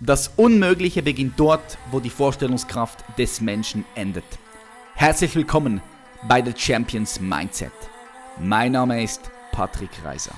Das Unmögliche beginnt dort, wo die Vorstellungskraft des Menschen endet. Herzlich willkommen bei The Champions Mindset. Mein Name ist Patrick Reiser.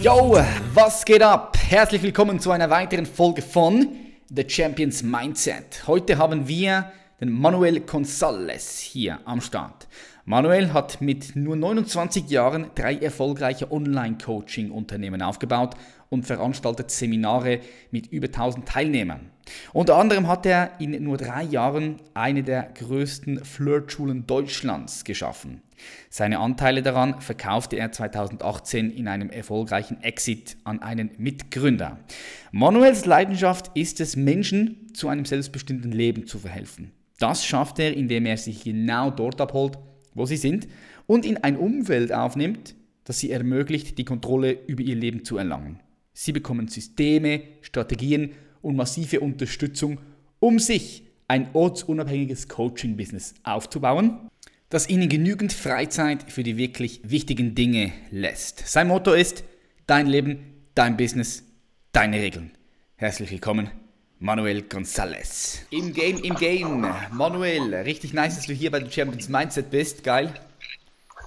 Yo, was geht ab? Herzlich willkommen zu einer weiteren Folge von The Champions Mindset. Heute haben wir den Manuel González hier am Start. Manuel hat mit nur 29 Jahren drei erfolgreiche Online-Coaching-Unternehmen aufgebaut und veranstaltet Seminare mit über 1000 Teilnehmern. Unter anderem hat er in nur drei Jahren eine der größten Flirtschulen Deutschlands geschaffen. Seine Anteile daran verkaufte er 2018 in einem erfolgreichen Exit an einen Mitgründer. Manuels Leidenschaft ist es, Menschen zu einem selbstbestimmten Leben zu verhelfen. Das schafft er, indem er sich genau dort abholt, wo sie sind und in ein Umfeld aufnimmt, das sie ermöglicht, die Kontrolle über ihr Leben zu erlangen. Sie bekommen Systeme, Strategien und massive Unterstützung, um sich ein ortsunabhängiges Coaching-Business aufzubauen, das ihnen genügend Freizeit für die wirklich wichtigen Dinge lässt. Sein Motto ist, dein Leben, dein Business, deine Regeln. Herzlich willkommen Manuel González. Im Game, im Game. Manuel, richtig nice, dass du hier bei den Champions Mindset bist. Geil.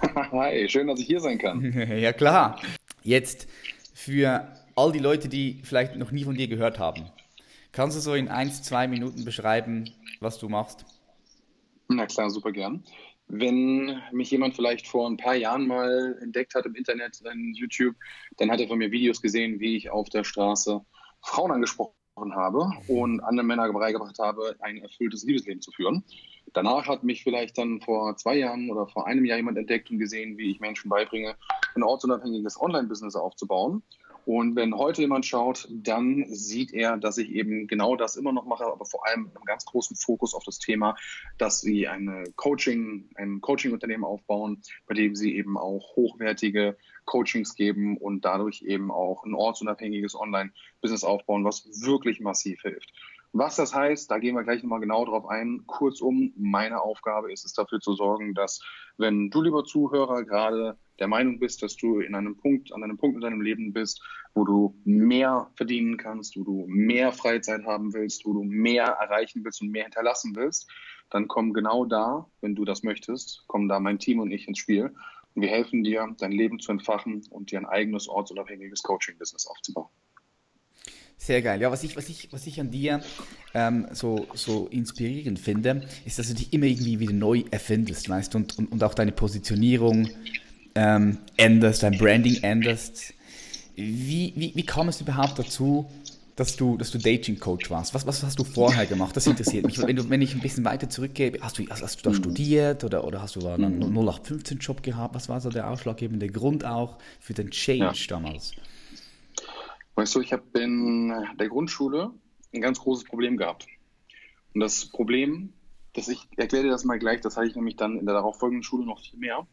Hi, schön, dass ich hier sein kann. ja, klar. Jetzt für all die Leute, die vielleicht noch nie von dir gehört haben. Kannst du so in ein, zwei Minuten beschreiben, was du machst? Na klar, super gern. Wenn mich jemand vielleicht vor ein paar Jahren mal entdeckt hat im Internet, in YouTube, dann hat er von mir Videos gesehen, wie ich auf der Straße Frauen angesprochen habe und andere Männer beigebracht habe, ein erfülltes Liebesleben zu führen. Danach hat mich vielleicht dann vor zwei Jahren oder vor einem Jahr jemand entdeckt und gesehen, wie ich Menschen beibringe, ein ortsunabhängiges Online-Business aufzubauen. Und wenn heute jemand schaut, dann sieht er, dass ich eben genau das immer noch mache, aber vor allem mit einem ganz großen Fokus auf das Thema, dass sie eine Coaching, ein Coaching-Unternehmen aufbauen, bei dem sie eben auch hochwertige Coachings geben und dadurch eben auch ein ortsunabhängiges Online-Business aufbauen, was wirklich massiv hilft. Was das heißt, da gehen wir gleich nochmal genau drauf ein. Kurzum, meine Aufgabe ist es dafür zu sorgen, dass wenn du, lieber Zuhörer, gerade der Meinung bist, dass du in einem Punkt, an einem Punkt in deinem Leben bist, wo du mehr verdienen kannst, wo du mehr Freizeit haben willst, wo du mehr erreichen willst und mehr hinterlassen willst, dann komm genau da, wenn du das möchtest, kommen da mein Team und ich ins Spiel. Und wir helfen dir, dein Leben zu entfachen und dir ein eigenes ortsunabhängiges Coaching-Business aufzubauen. Sehr geil. Ja, was ich, was ich, was ich an dir ähm, so, so inspirierend finde, ist, dass du dich immer irgendwie wieder neu erfindest, weißt du, und, und, und auch deine Positionierung ähm, änderst, dein Branding änderst. Wie, wie, wie kam es überhaupt dazu, dass du, dass du Dating-Coach warst? Was, was hast du vorher gemacht? Das interessiert mich. Wenn, du, wenn ich ein bisschen weiter zurückgehe, hast du, hast, hast du da mhm. studiert oder, oder hast du einen 0815-Job gehabt? Was war so der ausschlaggebende Grund auch für den Change ja. damals? Weißt du, ich habe in der Grundschule ein ganz großes Problem gehabt. Und das Problem, das ich erkläre dir das mal gleich, das hatte ich nämlich dann in der darauffolgenden Schule noch viel mehr.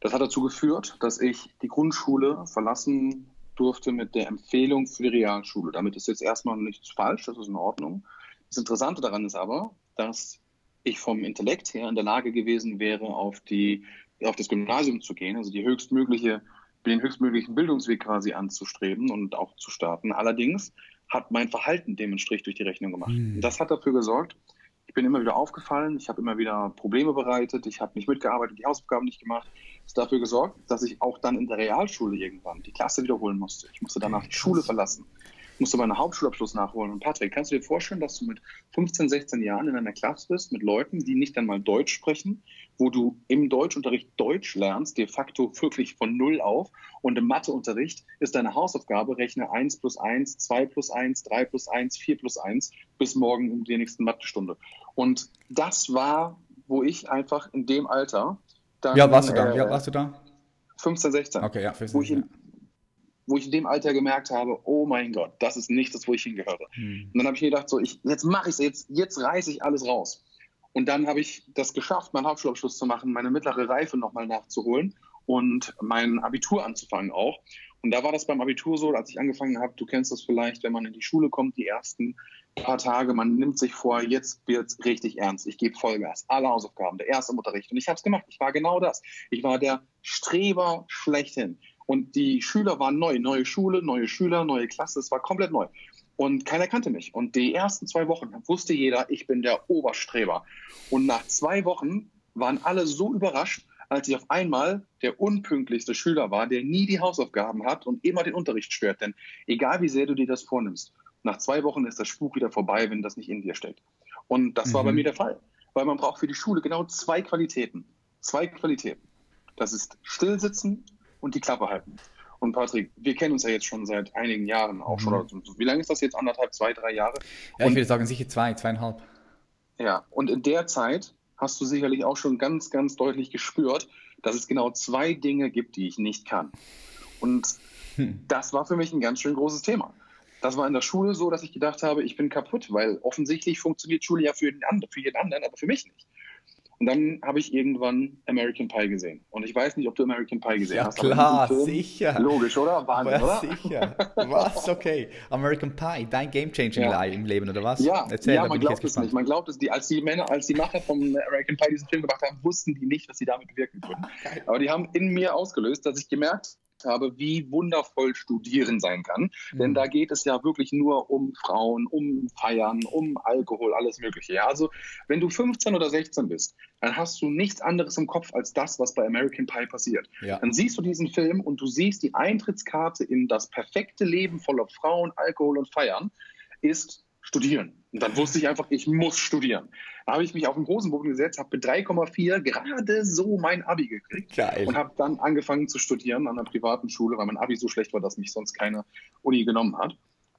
Das hat dazu geführt, dass ich die Grundschule verlassen durfte mit der Empfehlung für die Realschule. Damit ist jetzt erstmal nichts falsch, das ist in Ordnung. Das Interessante daran ist aber, dass ich vom Intellekt her in der Lage gewesen wäre, auf, die, auf das Gymnasium zu gehen, also die höchstmögliche den höchstmöglichen Bildungsweg quasi anzustreben und auch zu starten. Allerdings hat mein Verhalten dem einen Strich durch die Rechnung gemacht. Mhm. Das hat dafür gesorgt, ich bin immer wieder aufgefallen, ich habe immer wieder Probleme bereitet, ich habe nicht mitgearbeitet, die Hausaufgaben nicht gemacht. Das hat dafür gesorgt, dass ich auch dann in der Realschule irgendwann die Klasse wiederholen musste. Ich musste danach die Schule verlassen musste meinen Hauptschulabschluss nachholen. Und Patrick, kannst du dir vorstellen, dass du mit 15, 16 Jahren in einer Klasse bist mit Leuten, die nicht einmal Deutsch sprechen, wo du im Deutschunterricht Deutsch lernst, de facto wirklich von Null auf. Und im Matheunterricht ist deine Hausaufgabe, rechne 1 plus 1, 2 plus 1, 3 plus 1, 4 plus 1 bis morgen in der nächsten Mathestunde. Und das war, wo ich einfach in dem Alter dann. Ja, warst du da? Äh, ja, warst du da? 15, 16. Okay, ja, 15, wo ich in, wo ich in dem Alter gemerkt habe, oh mein Gott, das ist nicht das, wo ich hingehöre. Hm. Und dann habe ich mir gedacht, so, ich, jetzt mache ich es, jetzt, jetzt reiße ich alles raus. Und dann habe ich das geschafft, meinen Hauptschulabschluss zu machen, meine mittlere Reife nochmal nachzuholen und mein Abitur anzufangen auch. Und da war das beim Abitur so, als ich angefangen habe, du kennst das vielleicht, wenn man in die Schule kommt, die ersten paar Tage, man nimmt sich vor, jetzt wird es richtig ernst. Ich gebe Vollgas, alle Hausaufgaben, der erste Unterricht. Und ich habe es gemacht. Ich war genau das. Ich war der Streber schlechthin. Und die Schüler waren neu. Neue Schule, neue Schüler, neue Klasse. Es war komplett neu. Und keiner kannte mich. Und die ersten zwei Wochen wusste jeder, ich bin der Oberstreber. Und nach zwei Wochen waren alle so überrascht, als ich auf einmal der unpünktlichste Schüler war, der nie die Hausaufgaben hat und immer den Unterricht stört. Denn egal wie sehr du dir das vornimmst, nach zwei Wochen ist das Spuk wieder vorbei, wenn das nicht in dir steckt. Und das mhm. war bei mhm. mir der Fall. Weil man braucht für die Schule genau zwei Qualitäten. Zwei Qualitäten. Das ist Stillsitzen und die Klappe halten. Und Patrick, wir kennen uns ja jetzt schon seit einigen Jahren auch mhm. schon. Wie lange ist das jetzt? Anderthalb, zwei, drei Jahre? Ja, ich würde sagen sicher zwei, zweieinhalb. Ja, und in der Zeit hast du sicherlich auch schon ganz, ganz deutlich gespürt, dass es genau zwei Dinge gibt, die ich nicht kann. Und hm. das war für mich ein ganz schön großes Thema. Das war in der Schule so, dass ich gedacht habe, ich bin kaputt, weil offensichtlich funktioniert Schule ja für, den für jeden anderen, aber für mich nicht. Und dann habe ich irgendwann American Pie gesehen. Und ich weiß nicht, ob du American Pie gesehen ja, hast. Ja, klar, sicher. Logisch, oder? Wahnsinn, oder? Sicher. Was? Okay. American Pie, dein Game Changing ja. im Leben, oder was? Ja, Erzähl, ja man glaubt es nicht. Man glaubt es, die, als die Männer, als die Macher von American Pie diesen Film gemacht haben, wussten die nicht, was sie damit bewirken würden. Aber die haben in mir ausgelöst, dass ich gemerkt habe, wie wundervoll Studieren sein kann. Mhm. Denn da geht es ja wirklich nur um Frauen, um Feiern, um Alkohol, alles Mögliche. Ja, also wenn du 15 oder 16 bist, dann hast du nichts anderes im Kopf als das, was bei American Pie passiert. Ja. Dann siehst du diesen Film und du siehst die Eintrittskarte in das perfekte Leben voller Frauen, Alkohol und Feiern ist studieren. Und dann wusste ich einfach, ich muss studieren. Da habe ich mich auf den Hosenboden gesetzt, habe mit 3,4 gerade so mein Abi gekriegt Geil. und habe dann angefangen zu studieren an einer privaten Schule, weil mein Abi so schlecht war, dass mich sonst keine Uni genommen hat.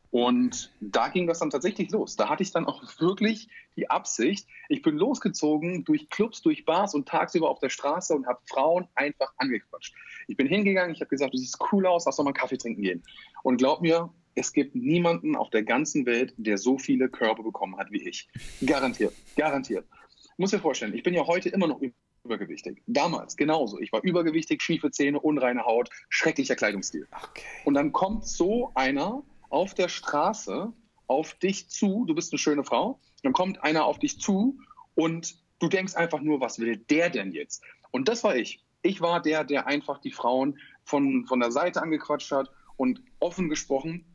Und da ging das dann tatsächlich los. Da hatte ich dann auch wirklich die Absicht, ich bin losgezogen durch Clubs, durch Bars und tagsüber auf der Straße und habe Frauen einfach angequatscht. Ich bin hingegangen, ich habe gesagt, du siehst cool aus, lass doch mal einen Kaffee trinken gehen. Und glaub mir, es gibt niemanden auf der ganzen Welt, der so viele Körbe bekommen hat wie ich. Garantiert, garantiert. Muss dir vorstellen, ich bin ja heute immer noch übergewichtig. Damals genauso. Ich war übergewichtig, schiefe Zähne, unreine Haut, schrecklicher Kleidungsstil. Okay. Und dann kommt so einer auf der Straße auf dich zu, du bist eine schöne Frau, dann kommt einer auf dich zu und du denkst einfach nur, was will der denn jetzt? Und das war ich. Ich war der, der einfach die Frauen von, von der Seite angequatscht hat und offen gesprochen,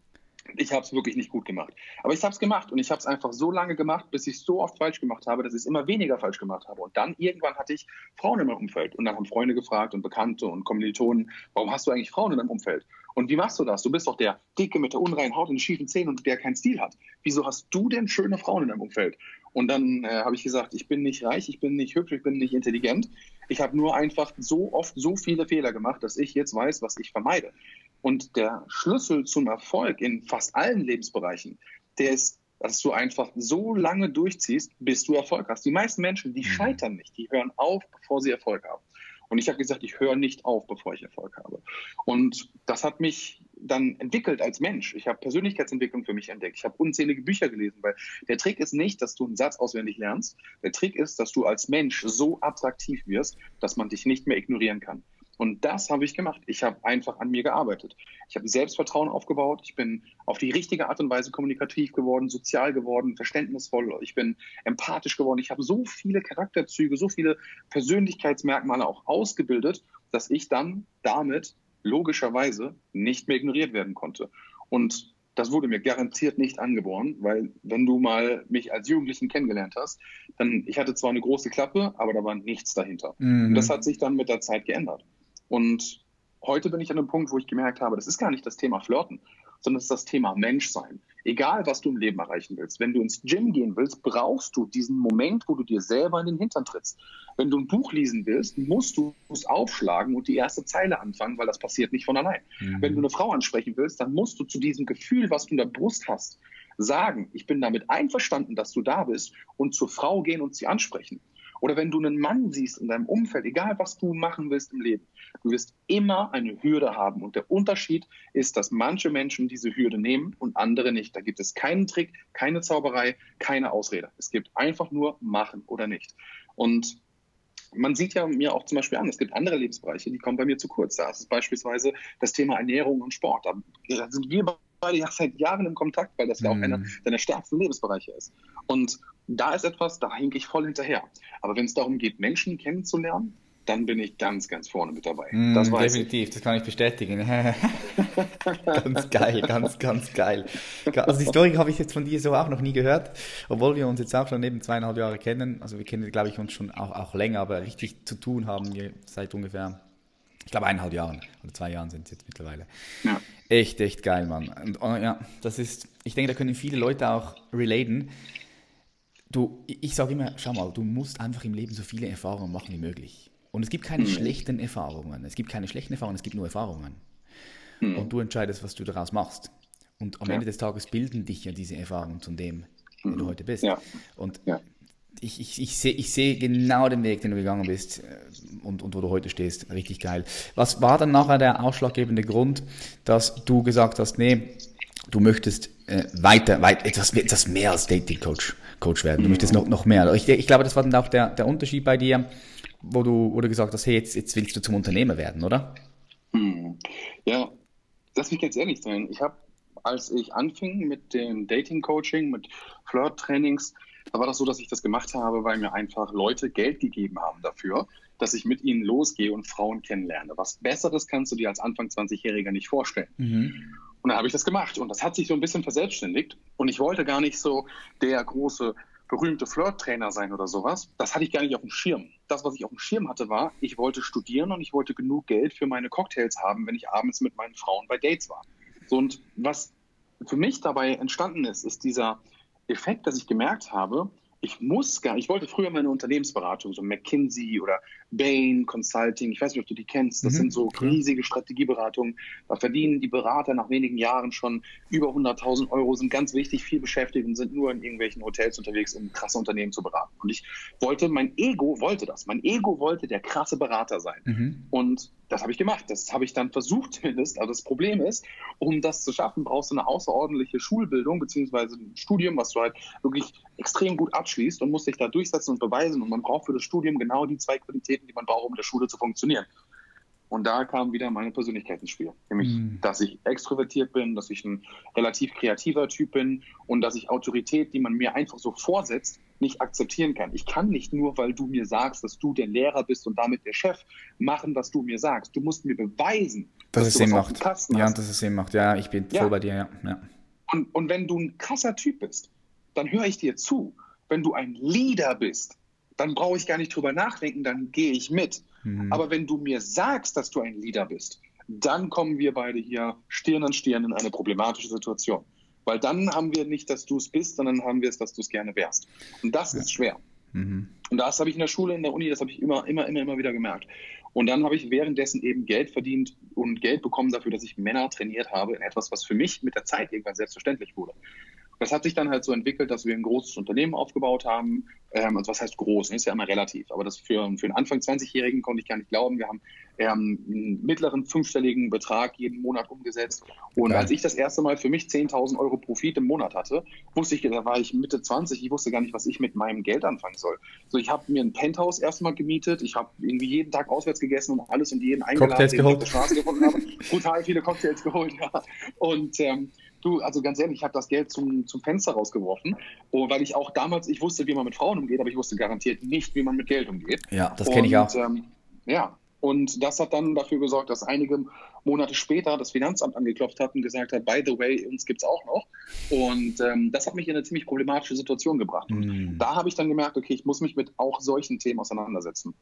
ich habe es wirklich nicht gut gemacht. Aber ich habe es gemacht und ich habe es einfach so lange gemacht, bis ich so oft falsch gemacht habe, dass ich es immer weniger falsch gemacht habe. Und dann irgendwann hatte ich Frauen in meinem Umfeld. Und dann haben Freunde gefragt und Bekannte und Kommilitonen, warum hast du eigentlich Frauen in deinem Umfeld? Und wie machst du das? Du bist doch der Dicke mit der unreinen Haut und schiefen Zähnen und der keinen Stil hat. Wieso hast du denn schöne Frauen in deinem Umfeld? Und dann äh, habe ich gesagt, ich bin nicht reich, ich bin nicht hübsch, ich bin nicht intelligent. Ich habe nur einfach so oft so viele Fehler gemacht, dass ich jetzt weiß, was ich vermeide. Und der Schlüssel zum Erfolg in fast allen Lebensbereichen, der ist, dass du einfach so lange durchziehst, bis du Erfolg hast. Die meisten Menschen, die mhm. scheitern nicht, die hören auf, bevor sie Erfolg haben. Und ich habe gesagt, ich höre nicht auf, bevor ich Erfolg habe. Und das hat mich dann entwickelt als Mensch. Ich habe Persönlichkeitsentwicklung für mich entdeckt. Ich habe unzählige Bücher gelesen, weil der Trick ist nicht, dass du einen Satz auswendig lernst. Der Trick ist, dass du als Mensch so attraktiv wirst, dass man dich nicht mehr ignorieren kann. Und das habe ich gemacht. Ich habe einfach an mir gearbeitet. Ich habe Selbstvertrauen aufgebaut. Ich bin auf die richtige Art und Weise kommunikativ geworden, sozial geworden, verständnisvoll. Ich bin empathisch geworden. Ich habe so viele Charakterzüge, so viele Persönlichkeitsmerkmale auch ausgebildet, dass ich dann damit logischerweise nicht mehr ignoriert werden konnte. Und das wurde mir garantiert nicht angeboren, weil wenn du mal mich als Jugendlichen kennengelernt hast, dann ich hatte zwar eine große Klappe, aber da war nichts dahinter. Mhm. Und das hat sich dann mit der Zeit geändert. Und heute bin ich an einem Punkt, wo ich gemerkt habe, das ist gar nicht das Thema Flirten, sondern es ist das Thema Menschsein. Egal, was du im Leben erreichen willst. Wenn du ins Gym gehen willst, brauchst du diesen Moment, wo du dir selber in den Hintern trittst. Wenn du ein Buch lesen willst, musst du es aufschlagen und die erste Zeile anfangen, weil das passiert nicht von allein. Mhm. Wenn du eine Frau ansprechen willst, dann musst du zu diesem Gefühl, was du in der Brust hast, sagen, ich bin damit einverstanden, dass du da bist und zur Frau gehen und sie ansprechen. Oder wenn du einen Mann siehst in deinem Umfeld, egal was du machen willst im Leben, du wirst immer eine Hürde haben. Und der Unterschied ist, dass manche Menschen diese Hürde nehmen und andere nicht. Da gibt es keinen Trick, keine Zauberei, keine Ausrede. Es gibt einfach nur machen oder nicht. Und man sieht ja mir auch zum Beispiel an, es gibt andere Lebensbereiche, die kommen bei mir zu kurz. Da ist es beispielsweise das Thema Ernährung und Sport. Da sind wir beide ja seit Jahren im Kontakt, weil das ja auch einer Mhm. deiner stärksten Lebensbereiche ist. Und da ist etwas, da hinke ich voll hinterher. Aber wenn es darum geht, Menschen kennenzulernen, dann bin ich ganz, ganz vorne mit dabei. Mm, das weiß ich. definitiv, das kann ich bestätigen. ganz geil, ganz, ganz geil. Also die Story habe ich jetzt von dir so auch noch nie gehört, obwohl wir uns jetzt auch schon eben zweieinhalb Jahre kennen. Also wir kennen, glaube ich, uns schon auch, auch länger, aber richtig zu tun haben wir seit ungefähr, ich glaube, eineinhalb Jahren oder zwei Jahren sind es jetzt mittlerweile. Ja. Echt, echt geil, Mann. Und oh, ja, das ist, ich denke, da können viele Leute auch relaten. Du, ich sage immer, schau mal, du musst einfach im Leben so viele Erfahrungen machen wie möglich. Und es gibt keine schlechten Erfahrungen. Es gibt keine schlechten Erfahrungen, es gibt nur Erfahrungen. Und du entscheidest, was du daraus machst. Und am Ja. Ende des Tages bilden dich ja diese Erfahrungen zu dem, der du heute bist. Ja. Und Ja. ich, ich, ich sehe ich seh genau den Weg, den du gegangen bist äh, und, und wo du heute stehst. Richtig geil. Was war dann nachher der ausschlaggebende Grund, dass du gesagt hast, nee, du möchtest äh, weiter, weit, etwas, etwas mehr als Dating Coach, Coach werden. Du möchtest noch, noch mehr. Ich, ich glaube, das war dann auch der, der Unterschied bei dir, wo du, wo du gesagt hast, hey, jetzt, jetzt willst du zum Unternehmer werden, oder? Hm. Ja, lass mich ganz ehrlich sein. Ich habe, als ich anfing mit dem Dating-Coaching, mit Flirt-Trainings, da war das so, dass ich das gemacht habe, weil mir einfach Leute Geld gegeben haben dafür, dass ich mit ihnen losgehe und Frauen kennenlerne. Was Besseres kannst du dir als Anfang 20-Jähriger nicht vorstellen. Und dann habe ich das gemacht und das hat sich so ein bisschen verselbstständigt und ich wollte gar nicht so der große berühmte Flirt-Trainer sein oder sowas. Das hatte ich gar nicht auf dem Schirm. Das, was ich auf dem Schirm hatte, war, ich wollte studieren und ich wollte genug Geld für meine Cocktails haben, wenn ich abends mit meinen Frauen bei Dates war. So, und was für mich dabei entstanden ist, ist dieser Effekt, dass ich gemerkt habe, ich muss gar, ich wollte früher meine Unternehmensberatung, so McKinsey oder Bain Consulting, ich weiß nicht, ob du die kennst, das Mhm, sind so klar. riesige Strategieberatungen, da verdienen die Berater nach wenigen Jahren schon über 100.000 Euro, sind ganz wichtig, viel beschäftigt und sind nur in irgendwelchen Hotels unterwegs, um krasse Unternehmen zu beraten. Und ich wollte, mein Ego wollte das, mein Ego wollte der krasse Berater sein. Mhm. Und das habe ich gemacht. Das habe ich dann versucht zumindest. Aber das Problem ist, um das zu schaffen, brauchst du eine außerordentliche Schulbildung beziehungsweise ein Studium, was du halt wirklich extrem gut abschließt und musst dich da durchsetzen und beweisen. Und man braucht für das Studium genau die zwei Qualitäten, die man braucht, um in der Schule zu funktionieren. Und da kam wieder meine Persönlichkeit ins Spiel. Nämlich, Mhm. dass ich extrovertiert bin, dass ich ein relativ kreativer Typ bin und dass ich Autorität, die man mir einfach so vorsetzt, nicht akzeptieren kann. Ich kann nicht nur, weil du mir sagst, dass du der Lehrer bist und damit der Chef, machen, was du mir sagst. Du musst mir beweisen, Dass dass es Sinn macht. Ja, dass es Sinn macht. Ja, ich bin Ja. voll bei dir, ja. ja. Und, und wenn du ein krasser Typ bist, dann höre ich dir zu. Wenn du ein Leader bist, dann brauche ich gar nicht drüber nachdenken, dann gehe ich mit. Mhm. Aber wenn du mir sagst, dass du ein Leader bist, dann kommen wir beide hier Stirn an Stirn in eine problematische Situation. Weil dann haben wir nicht, dass du es bist, sondern haben wir es, dass du es gerne wärst. Und das ist schwer. Mhm. Und das habe ich in der Schule, in der Uni, das habe ich immer, immer, immer, immer wieder gemerkt. Und dann habe ich währenddessen eben Geld verdient und Geld bekommen dafür, dass ich Männer trainiert habe in etwas, was für mich mit der Zeit irgendwann selbstverständlich wurde. Das hat sich dann halt so entwickelt, dass wir ein großes Unternehmen aufgebaut haben. Ähm, also was heißt groß? Ist ja immer relativ. Aber das für, für einen Anfang 20-Jährigen konnte ich gar nicht glauben. Wir haben ähm, einen mittleren fünfstelligen Betrag jeden Monat umgesetzt. Und Geil. als ich das erste Mal für mich 10.000 Euro Profit im Monat hatte, wusste ich, da war ich Mitte 20, ich wusste gar nicht, was ich mit meinem Geld anfangen soll. So, ich habe mir ein Penthouse erstmal gemietet. Ich habe irgendwie jeden Tag auswärts gegessen und alles und jeden eingeladen, Cocktails den ich geholt. auf der Straße gefunden habe. Brutal viele Cocktails geholt, ja. Und ähm, du, also ganz ehrlich, ich habe das Geld zum, zum Fenster rausgeworfen, oh, weil ich auch damals, ich wusste, wie man mit Frauen umgeht, aber ich wusste garantiert nicht, wie man mit Geld umgeht. Ja, das kenne ich auch. Und, Ähm, ja, und das hat dann dafür gesorgt, dass einige Monate später das Finanzamt angeklopft hat und gesagt hat, by the way, uns gibt's auch noch. Und ähm, das hat mich in eine ziemlich problematische Situation gebracht. Mhm. Da habe ich dann gemerkt, okay, ich muss mich mit auch solchen Themen auseinandersetzen.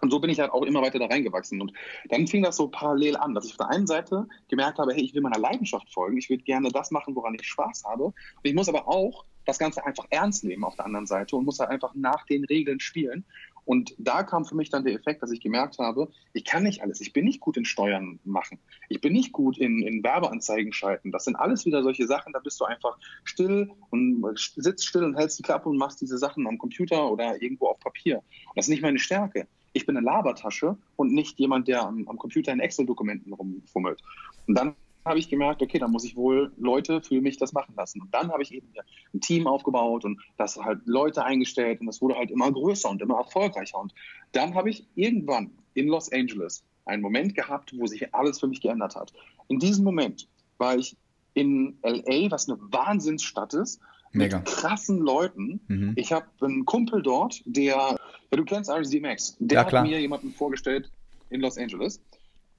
Und so bin ich halt auch immer weiter da reingewachsen. Und dann fing das so parallel an, dass ich auf der einen Seite gemerkt habe, hey, ich will meiner Leidenschaft folgen, ich würde gerne das machen, woran ich Spaß habe. Und ich muss aber auch das Ganze einfach ernst nehmen auf der anderen Seite und muss halt einfach nach den Regeln spielen. Und da kam für mich dann der Effekt, dass ich gemerkt habe, ich kann nicht alles. Ich bin nicht gut in Steuern machen. Ich bin nicht gut in, in Werbeanzeigen schalten. Das sind alles wieder solche Sachen, da bist du einfach still und sitzt still und hältst die Klappe und machst diese Sachen am Computer oder irgendwo auf Papier. Und das ist nicht meine Stärke. Ich bin eine Labertasche und nicht jemand, der am, am Computer in Excel-Dokumenten rumfummelt. Und dann habe ich gemerkt, okay, dann muss ich wohl Leute für mich das machen lassen. Und dann habe ich eben ein Team aufgebaut und das halt Leute eingestellt und das wurde halt immer größer und immer erfolgreicher. Und dann habe ich irgendwann in Los Angeles einen Moment gehabt, wo sich alles für mich geändert hat. In diesem Moment war ich in LA, was eine Wahnsinnsstadt ist, Mega. mit krassen Leuten. Mhm. Ich habe einen Kumpel dort, der, ja, du kennst RSD Max, der Ja, klar. hat mir jemanden vorgestellt in Los Angeles.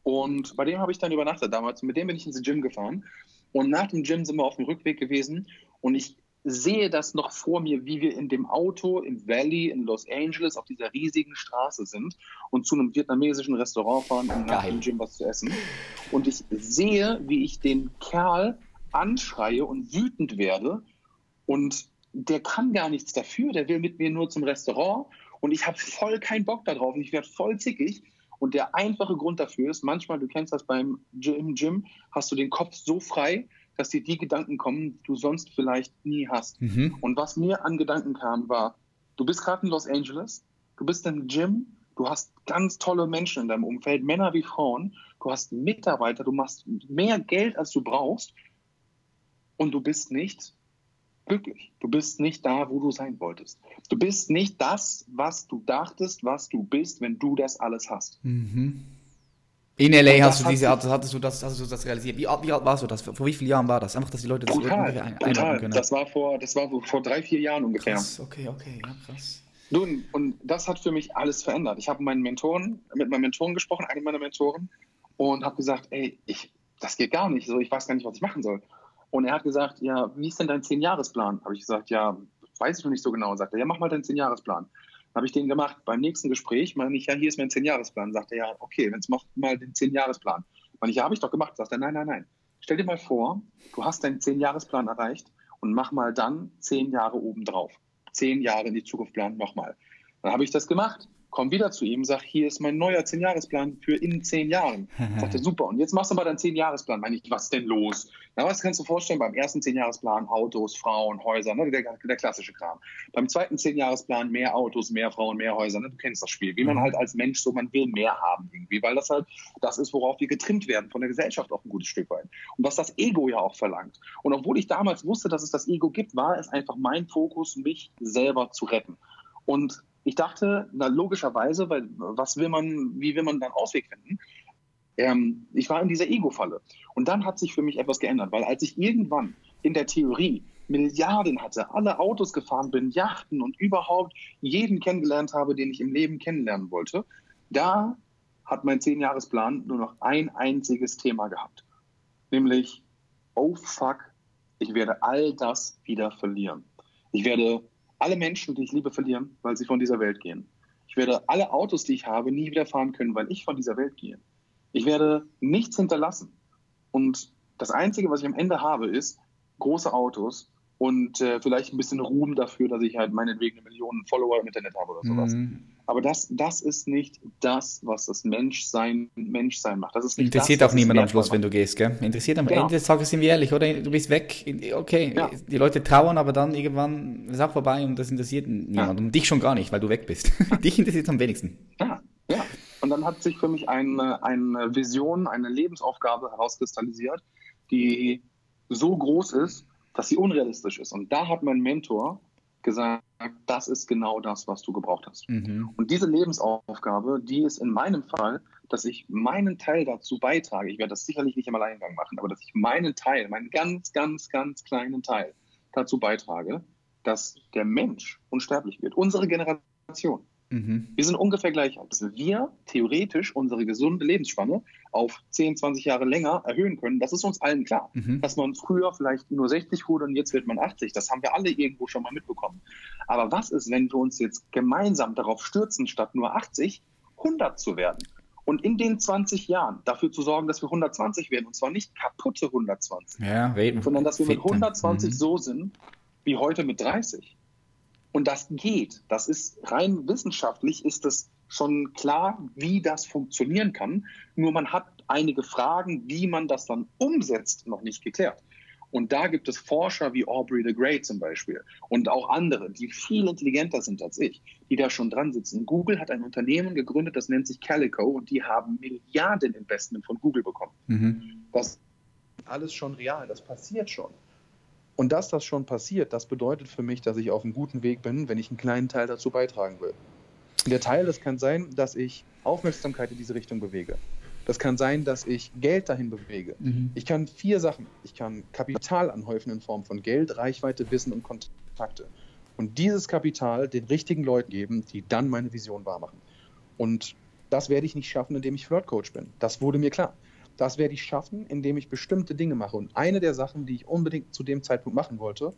Und bei dem habe ich dann übernachtet damals. Mit dem bin ich ins Gym gefahren. Und nach dem Gym sind wir auf dem Rückweg gewesen. Und ich sehe das noch vor mir, wie wir in dem Auto im Valley in Los Angeles auf dieser riesigen Straße sind und zu einem vietnamesischen Restaurant fahren, um nach dem Gym was zu essen. Und ich sehe, wie ich den Kerl anschreie und wütend werde. Und der kann gar nichts dafür. Der will mit mir nur zum Restaurant. Und ich habe voll keinen Bock darauf. Und ich werde voll zickig. Und der einfache Grund dafür ist, manchmal, du kennst das beim Gym, Gym, hast du den Kopf so frei, dass dir die Gedanken kommen, die du sonst vielleicht nie hast. Mhm. Und was mir an Gedanken kam, war, du bist gerade in Los Angeles, du bist im Gym, du hast ganz tolle Menschen in deinem Umfeld, Männer wie Frauen, du hast Mitarbeiter, du machst mehr Geld, als du brauchst und du bist nicht glücklich. Du bist nicht da, wo du sein wolltest. Du bist nicht das, was du dachtest, was du bist, wenn du das alles hast. Mhm. In LA hast du diese, sich- hattest, hattest du das, hast du das realisiert? Wie, alt- wie alt warst du das? Vor wie vielen Jahren war das? Einfach, dass die Leute das Brutal, irgendwie ein- brutal. können. Das war vor, das war vor drei, vier Jahren ungefähr. krass, okay, okay, ja, krass. Nun, und das hat für mich alles verändert. Ich habe meinen Mentoren, mit meinen Mentoren gesprochen, einem meiner Mentoren, und habe gesagt, ey, ich, das geht gar nicht. So, ich weiß gar nicht, was ich machen soll. Und er hat gesagt, ja, wie ist denn dein Zehn-Jahres-Plan? Habe ich gesagt, ja, weiß ich noch nicht so genau. Sagt er, ja, mach mal deinen Zehn-Jahres-Plan. Habe ich den gemacht. Beim nächsten Gespräch meine ich, ja, hier ist mein Zehn-Jahres-Plan. Sagt er, ja, okay, jetzt mach mal den Zehn-Jahres-Plan. Meine ich, ja, habe ich doch gemacht. Sagt er, nein, nein, nein. Stell dir mal vor, du hast deinen Zehn-Jahres-Plan erreicht und mach mal dann zehn Jahre obendrauf. Zehn Jahre in die Zukunft planen, nochmal. Dann habe ich das gemacht, komm wieder zu ihm, sag, hier ist mein neuer Zehn-Jahres-Plan für in zehn Jahren. Sagt er, super, und jetzt machst du mal deinen Zehn-Jahres-Plan. Meine ich, was denn los? Na, was kannst du dir vorstellen beim ersten Zehn-Jahres-Plan? Autos, Frauen, Häuser, ne? der, der klassische Kram. Beim zweiten Zehn-Jahres-Plan mehr Autos, mehr Frauen, mehr Häuser. Ne? Du kennst das Spiel. Wie man Mhm. halt als Mensch so, man will mehr haben irgendwie, weil das halt das ist, worauf wir getrimmt werden von der Gesellschaft auch ein gutes Stück weit. Und was das Ego ja auch verlangt. Und obwohl ich damals wusste, dass es das Ego gibt, war es einfach mein Fokus, mich selber zu retten. Und ich dachte, na logischerweise, weil was will man, wie will man dann Ausweg finden? Ähm, ich war in dieser Ego-Falle. Und dann hat sich für mich etwas geändert, weil als ich irgendwann in der Theorie Milliarden hatte, alle Autos gefahren bin, Yachten und überhaupt jeden kennengelernt habe, den ich im Leben kennenlernen wollte, da hat mein Zehn-Jahres-Plan nur noch ein einziges Thema gehabt. Nämlich, oh fuck, ich werde all das wieder verlieren. Ich werde alle Menschen, die ich liebe, verlieren, weil sie von dieser Welt gehen. Ich werde alle Autos, die ich habe, nie wieder fahren können, weil ich von dieser Welt gehe. Ich werde nichts hinterlassen. Und das Einzige, was ich am Ende habe, ist große Autos und äh, vielleicht ein bisschen Ruhm dafür, dass ich halt meinetwegen eine Million Follower im Internet habe oder sowas. Mhm. Aber das, das ist nicht das, was das Menschsein Menschsein macht. Das ist nicht Interessiert das, auch es niemand am Schluss, wenn du gehst, gell? Interessiert am Genau. Ende des Tages, sind wir ehrlich, oder? Du bist weg, okay, Ja. die Leute trauern, aber dann irgendwann ist auch vorbei und das interessiert niemand. Und dich schon gar nicht, weil du weg bist. dich interessiert am wenigsten. Ja, ja. Und dann hat sich für mich eine, eine Vision, eine Lebensaufgabe herauskristallisiert, die so groß ist, dass sie unrealistisch ist. Und da hat mein Mentor gesagt, das ist genau das, was du gebraucht hast. Mhm. Und diese Lebensaufgabe, die ist in meinem Fall, dass ich meinen Teil dazu beitrage. Ich werde das sicherlich nicht im Alleingang machen, aber dass ich meinen Teil, meinen ganz, ganz, ganz kleinen Teil dazu beitrage, dass der Mensch unsterblich wird. Unsere Generation. Mhm. Wir sind ungefähr gleich alt. Dass wir theoretisch unsere gesunde Lebensspanne auf 10, 20 Jahre länger erhöhen können, das ist uns allen klar. Mhm. Dass man früher vielleicht nur 60 wurde und jetzt wird man 80, das haben wir alle irgendwo schon mal mitbekommen. Aber was ist, wenn wir uns jetzt gemeinsam darauf stürzen, statt nur 80, 100 zu werden? Und in den 20 Jahren dafür zu sorgen, dass wir 120 werden. Und zwar nicht kaputte 120 Ja, reden. sondern dass wir mit Fitte. 120 Mhm. so sind wie heute mit 30. Und das geht. Das ist rein wissenschaftlich ist es schon klar, wie das funktionieren kann. Nur man hat einige Fragen, wie man das dann umsetzt, noch nicht geklärt. Und da gibt es Forscher wie Aubrey the Great zum Beispiel und auch andere, die viel intelligenter sind als ich, die da schon dran sitzen. Google hat ein Unternehmen gegründet, das nennt sich Calico und die haben Milliarden Investment von Google bekommen. Mhm. Das ist alles schon real, das passiert schon. Und dass das schon passiert, das bedeutet für mich, dass ich auf einem guten Weg bin, wenn ich einen kleinen Teil dazu beitragen will. Und der Teil, das kann sein, dass ich Aufmerksamkeit in diese Richtung bewege. Das kann sein, dass ich Geld dahin bewege. Mhm. Ich kann vier Sachen. Ich kann Kapital anhäufen in Form von Geld, Reichweite, Wissen und Kontakte. Und dieses Kapital den richtigen Leuten geben, die dann meine Vision wahrmachen. Und das werde ich nicht schaffen, indem ich Flirtcoach bin. Das wurde mir klar. Das werde ich schaffen, indem ich bestimmte Dinge mache. Und eine der Sachen, die ich unbedingt zu dem Zeitpunkt machen wollte,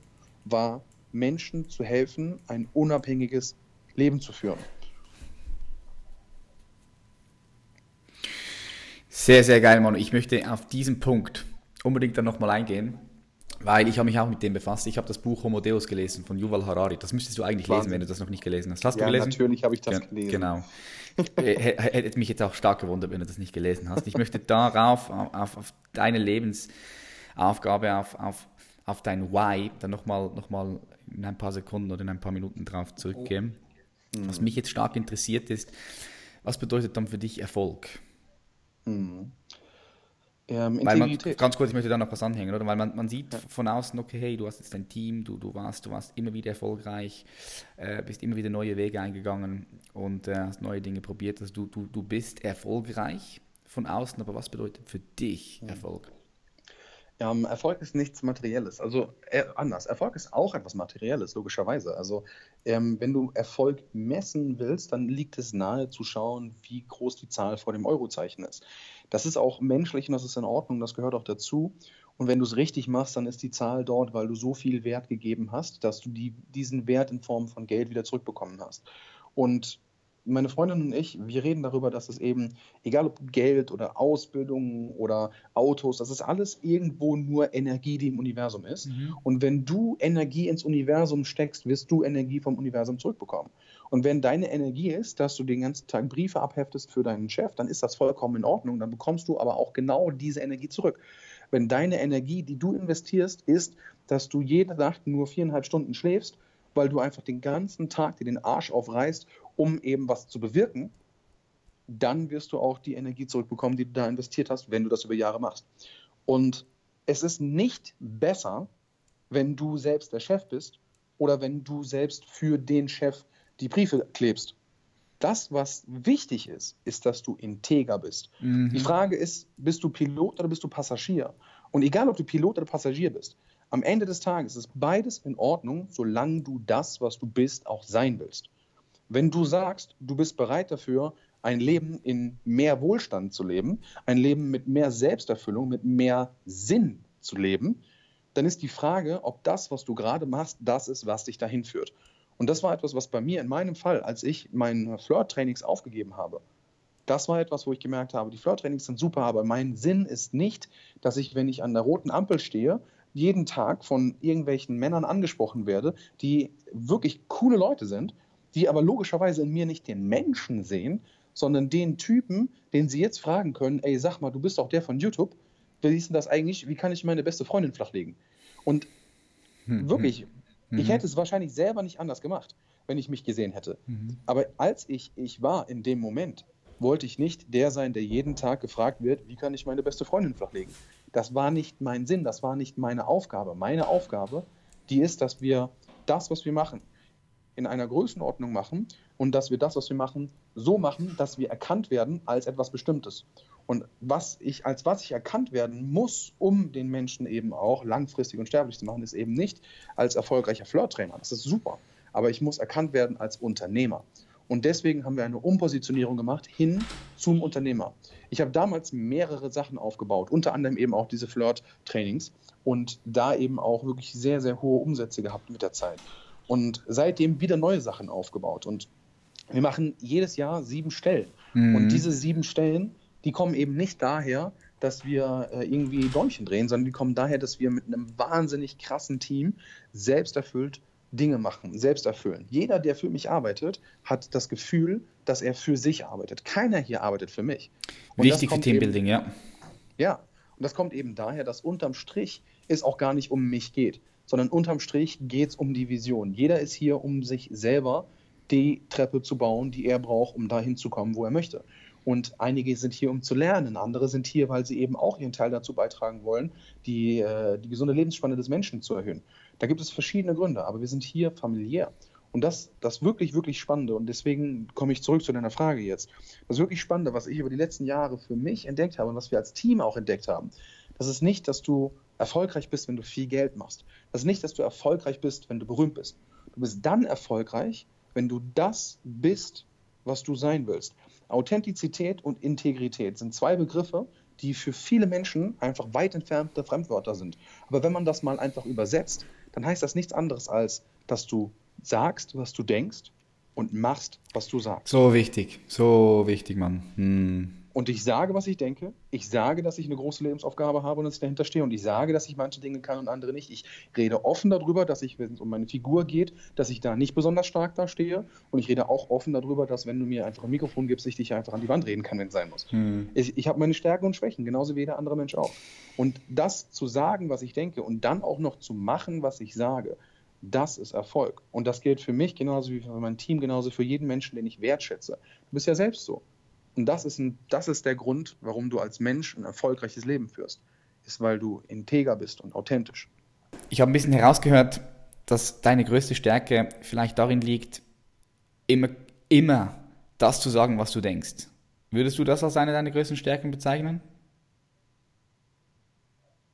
war Menschen zu helfen, ein unabhängiges Leben zu führen. Sehr, sehr geil, Mann. Ich möchte auf diesen Punkt unbedingt dann nochmal eingehen, weil ich habe mich auch mit dem befasst. Ich habe das Buch Homo Deus gelesen von Yuval Harari. Das müsstest du eigentlich Wahnsinn. lesen, wenn du das noch nicht gelesen hast. Hast ja, du gelesen? natürlich habe ich das Ja, gelesen. Genau. Äh, hä- Hätte mich jetzt auch stark gewundert, wenn du das nicht gelesen hast. Ich möchte darauf, auf, auf deine Lebensaufgabe, auf, auf, auf dein Why, dann nochmal noch mal in ein paar Sekunden oder in ein paar Minuten drauf zurückgehen. Was mich jetzt stark interessiert ist, was bedeutet dann für dich Erfolg? Ähm, Weil man, ganz kurz, ich möchte da noch was anhängen, oder? Weil man, man sieht von außen, okay, hey, du hast jetzt dein Team, du, du, warst, du warst immer wieder erfolgreich, äh, bist immer wieder neue Wege eingegangen und äh, hast neue Dinge probiert. Also du, du, du bist erfolgreich von außen, aber was bedeutet für dich Erfolg? Ähm, Erfolg ist nichts Materielles. Also äh, anders. Erfolg ist auch etwas Materielles, logischerweise. Also ähm, wenn du Erfolg messen willst, dann liegt es nahe zu schauen, wie groß die Zahl vor dem Eurozeichen ist. Das ist auch menschlich und das ist in Ordnung, das gehört auch dazu. Und wenn du es richtig machst, dann ist die Zahl dort, weil du so viel Wert gegeben hast, dass du die, diesen Wert in Form von Geld wieder zurückbekommen hast. Und meine Freundin und ich, wir reden darüber, dass es eben, egal ob Geld oder Ausbildung oder Autos, das ist alles irgendwo nur Energie, die im Universum ist. Und wenn du Energie ins Universum steckst, wirst du Energie vom Universum zurückbekommen. Und wenn deine Energie ist, dass du den ganzen Tag Briefe abheftest für deinen Chef, dann ist das vollkommen in Ordnung. Dann bekommst du aber auch genau diese Energie zurück. Wenn deine Energie, die du investierst, ist, dass du jede Nacht nur viereinhalb Stunden schläfst, weil du einfach den ganzen Tag dir den Arsch aufreißt, um eben was zu bewirken, dann wirst du auch die Energie zurückbekommen, die du da investiert hast, wenn du das über Jahre machst. Und es ist nicht besser, wenn du selbst der Chef bist oder wenn du selbst für den Chef die Briefe klebst. Das, was wichtig ist, ist, dass du integer bist. Die Frage ist, bist du Pilot oder bist du Passagier? Und egal, ob du Pilot oder Passagier bist, am Ende des Tages ist beides in Ordnung, solange du das, was du bist, auch sein willst. Wenn du sagst, du bist bereit dafür, ein Leben in mehr Wohlstand zu leben, ein Leben mit mehr Selbsterfüllung, mit mehr Sinn zu leben, dann ist die Frage, ob das, was du gerade machst, das ist, was dich dahin führt. Und das war etwas, was bei mir in meinem Fall, als ich meine Flirt-Trainings aufgegeben habe, das war etwas, wo ich gemerkt habe, die Flirt-Trainings sind super, aber mein Sinn ist nicht, dass ich, wenn ich an der roten Ampel stehe, jeden Tag von irgendwelchen Männern angesprochen werde, die wirklich coole Leute sind, die aber logischerweise in mir nicht den Menschen sehen, sondern den Typen, den sie jetzt fragen können, ey, sag mal, du bist doch der von YouTube, wie ist denn das eigentlich, wie kann ich meine beste Freundin flachlegen? Und wirklich, ich hätte es wahrscheinlich selber nicht anders gemacht, wenn ich mich gesehen hätte. Aber als ich ich war in dem Moment, wollte ich nicht der sein, der jeden Tag gefragt wird, wie kann ich meine beste Freundin flachlegen? Das war nicht mein Sinn, das war nicht meine Aufgabe. Meine Aufgabe, die ist, dass wir das, was wir machen, in einer Größenordnung machen und dass wir das, was wir machen, so machen, dass wir erkannt werden als etwas Bestimmtes. Und was ich, als was ich erkannt werden muss, um den Menschen eben auch langfristig und sterblich zu machen, ist eben nicht als erfolgreicher Flirt-Trainer. Das ist super. Aber ich muss erkannt werden als Unternehmer. Und deswegen haben wir eine Umpositionierung gemacht hin zum Unternehmer. Ich habe damals mehrere Sachen aufgebaut, unter anderem eben auch diese Flirt-Trainings und da eben auch wirklich sehr, sehr hohe Umsätze gehabt mit der Zeit. Und seitdem wieder neue Sachen aufgebaut. Und wir machen jedes Jahr sieben Stellen. Und diese sieben Stellen, die kommen eben nicht daher, dass wir äh, irgendwie Däumchen drehen, sondern die kommen daher, dass wir mit einem wahnsinnig krassen Team selbst erfüllt Dinge machen, selbst erfüllen. Jeder, der für mich arbeitet, hat das Gefühl, dass er für sich arbeitet. Keiner hier arbeitet für mich. Und Wichtig für Teambuilding, ja. ja, und das kommt eben daher, dass unterm Strich es auch gar nicht um mich geht, sondern unterm Strich geht es um die Vision. Jeder ist hier, um sich selber die Treppe zu bauen, die er braucht, um dahin zu kommen, wo er möchte. Und einige sind hier, um zu lernen, andere sind hier, weil sie eben auch ihren Teil dazu beitragen wollen, die, äh, die gesunde Lebensspanne des Menschen zu erhöhen. Da gibt es verschiedene Gründe, aber wir sind hier familiär. Und das, das wirklich, wirklich Spannende, und deswegen komme ich zurück zu deiner Frage jetzt. Das wirklich Spannende, was ich über die letzten Jahre für mich entdeckt habe und was wir als Team auch entdeckt haben, das ist nicht, dass du erfolgreich bist, wenn du viel Geld machst. Das ist nicht, dass du erfolgreich bist, wenn du berühmt bist. Du bist dann erfolgreich, wenn du das bist, was du sein willst. Authentizität und Integrität sind zwei Begriffe, die für viele Menschen einfach weit entfernte Fremdwörter sind. Aber wenn man das mal einfach übersetzt, dann heißt das nichts anderes als, dass du sagst, was du denkst und machst, was du sagst. So wichtig, so wichtig, Mann. Hm. Und ich sage, was ich denke. Ich sage, dass ich eine große Lebensaufgabe habe und dass ich dahinter stehe. Und ich sage, dass ich manche Dinge kann und andere nicht. Ich rede offen darüber, dass ich, wenn es um meine Figur geht, dass ich da nicht besonders stark dastehe. Und ich rede auch offen darüber, dass wenn du mir einfach ein Mikrofon gibst, ich dich einfach an die Wand reden kann, wenn es sein muss. Hm. Ich, ich habe meine Stärken und Schwächen, genauso wie jeder andere Mensch auch. Und das zu sagen, was ich denke und dann auch noch zu machen, was ich sage, das ist Erfolg. Und das gilt für mich genauso wie für mein Team, genauso für jeden Menschen, den ich wertschätze. Du bist ja selbst so. Und das ist, ein, das ist der Grund, warum du als Mensch ein erfolgreiches Leben führst. Ist, weil du integer bist und authentisch. Ich habe ein bisschen herausgehört, dass deine größte Stärke vielleicht darin liegt, immer, immer das zu sagen, was du denkst. Würdest du das als eine deiner größten Stärken bezeichnen?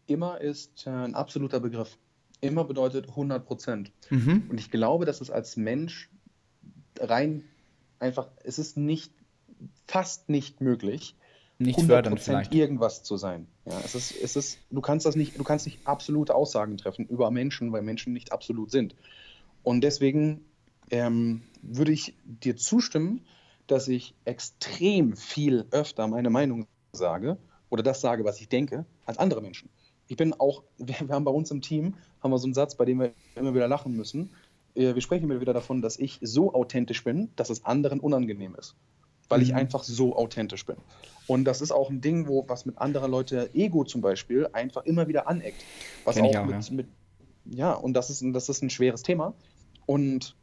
Immer ist äh, ein absoluter Begriff. Immer bedeutet 100 Prozent. Mhm. Und ich glaube, dass es als Mensch rein einfach, es ist nicht fast nicht möglich, nicht 100% irgendwas zu sein. Ja, es ist, es ist, du kannst das nicht, du kannst nicht absolute Aussagen treffen über Menschen, weil Menschen nicht absolut sind. Und deswegen ähm, würde ich dir zustimmen, dass ich extrem viel öfter meine Meinung sage oder das sage, was ich denke, als andere Menschen. Ich bin auch, wir, wir haben bei uns im Team, haben wir so einen Satz, bei dem wir immer wieder lachen müssen. Äh, wir sprechen immer wieder davon, dass ich so authentisch bin, dass es anderen unangenehm ist weil ich mhm. einfach so authentisch bin. Und das ist auch ein Ding, wo was mit anderer Leute Ego zum Beispiel einfach immer wieder aneckt. Was auch, auch, mit, ja. mit, ja, und das ist, das ist ein schweres Thema. Und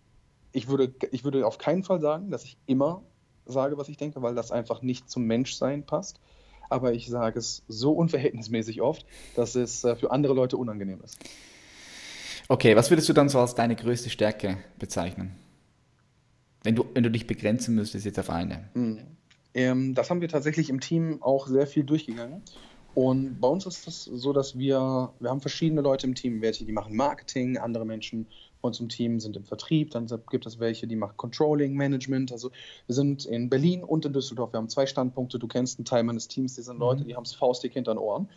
ich würde, ich würde auf keinen Fall sagen, dass ich immer sage, was ich denke, weil das einfach nicht zum Menschsein passt. Aber ich sage es so unverhältnismäßig oft, dass es äh, für andere Leute unangenehm ist. Okay, was würdest du dann so als deine größte Stärke bezeichnen? Wenn du, wenn du dich begrenzen müsstest jetzt auf eine. Mhm. Ähm, das haben wir tatsächlich im Team auch sehr viel durchgegangen. Und bei uns ist es so, dass wir, wir haben verschiedene Leute im Team, welche die machen Marketing, andere Menschen bei uns im Team sind im Vertrieb, dann gibt es welche, die machen Controlling, Management. Also wir sind in Berlin und in Düsseldorf, wir haben zwei Standpunkte, du kennst einen Teil meines Teams, die sind Leute, mhm. die haben es faustdick hinter den Ohren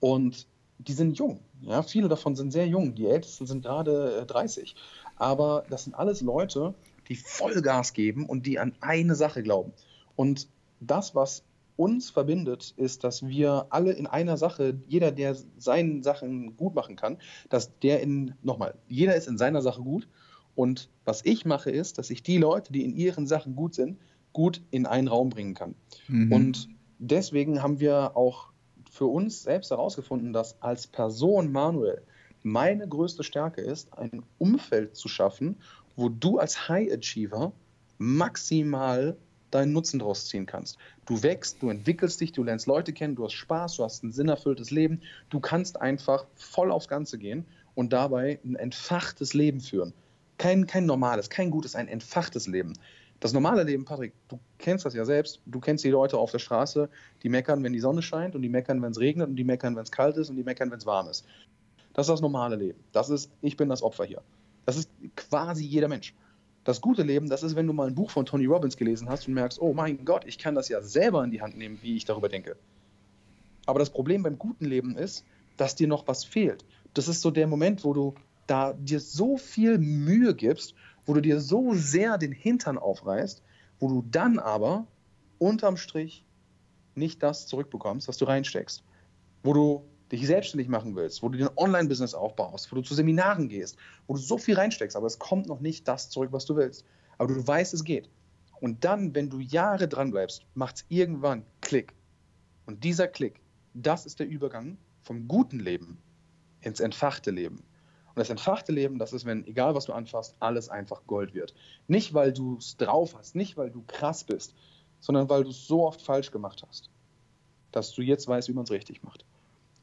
und die sind jung. Ja, viele davon sind sehr jung, die ältesten sind gerade 30. Äh, Aber das sind alles Leute, die Vollgas geben und die an eine Sache glauben. Und das, was uns verbindet, ist, dass wir alle in einer Sache, jeder, der seine Sachen gut machen kann, dass der in, nochmal, jeder ist in seiner Sache gut. Und was ich mache, ist, dass ich die Leute, die in ihren Sachen gut sind, gut in einen Raum bringen kann. Mhm. Und deswegen haben wir auch für uns selbst herausgefunden, dass als Person Manuel meine größte Stärke ist, ein Umfeld zu schaffen, wo du als High Achiever maximal deinen Nutzen draus ziehen kannst. Du wächst, du entwickelst dich, du lernst Leute kennen, du hast Spaß, du hast ein sinnerfülltes Leben. Du kannst einfach voll aufs Ganze gehen und dabei ein entfachtes Leben führen. Kein, kein normales, kein gutes, ein entfachtes Leben. Das normale Leben, Patrick, du kennst das ja selbst. Du kennst die Leute auf der Straße, die meckern, wenn die Sonne scheint und die meckern, wenn es regnet und die meckern, wenn es kalt ist und die meckern, wenn es warm ist. Das ist das normale Leben. Das ist, ich bin das Opfer hier. Das ist quasi jeder Mensch. Das gute Leben, das ist, wenn du mal ein Buch von Tony Robbins gelesen hast und merkst, oh mein Gott, ich kann das ja selber in die Hand nehmen, wie ich darüber denke. Aber das Problem beim guten Leben ist, dass dir noch was fehlt. Das ist so der Moment, wo du da dir so viel Mühe gibst, wo du dir so sehr den Hintern aufreißt, wo du dann aber unterm Strich nicht das zurückbekommst, was du reinsteckst. Wo du dich selbstständig machen willst, wo du dir ein Online-Business aufbaust, wo du zu Seminaren gehst, wo du so viel reinsteckst, aber es kommt noch nicht das zurück, was du willst. Aber du weißt, es geht. Und dann, wenn du Jahre dran bleibst, macht es irgendwann Klick. Und dieser Klick, das ist der Übergang vom guten Leben ins entfachte Leben. Und das entfachte Leben, das ist, wenn, egal was du anfasst, alles einfach Gold wird. Nicht, weil du es drauf hast, nicht, weil du krass bist, sondern weil du es so oft falsch gemacht hast, dass du jetzt weißt, wie man es richtig macht.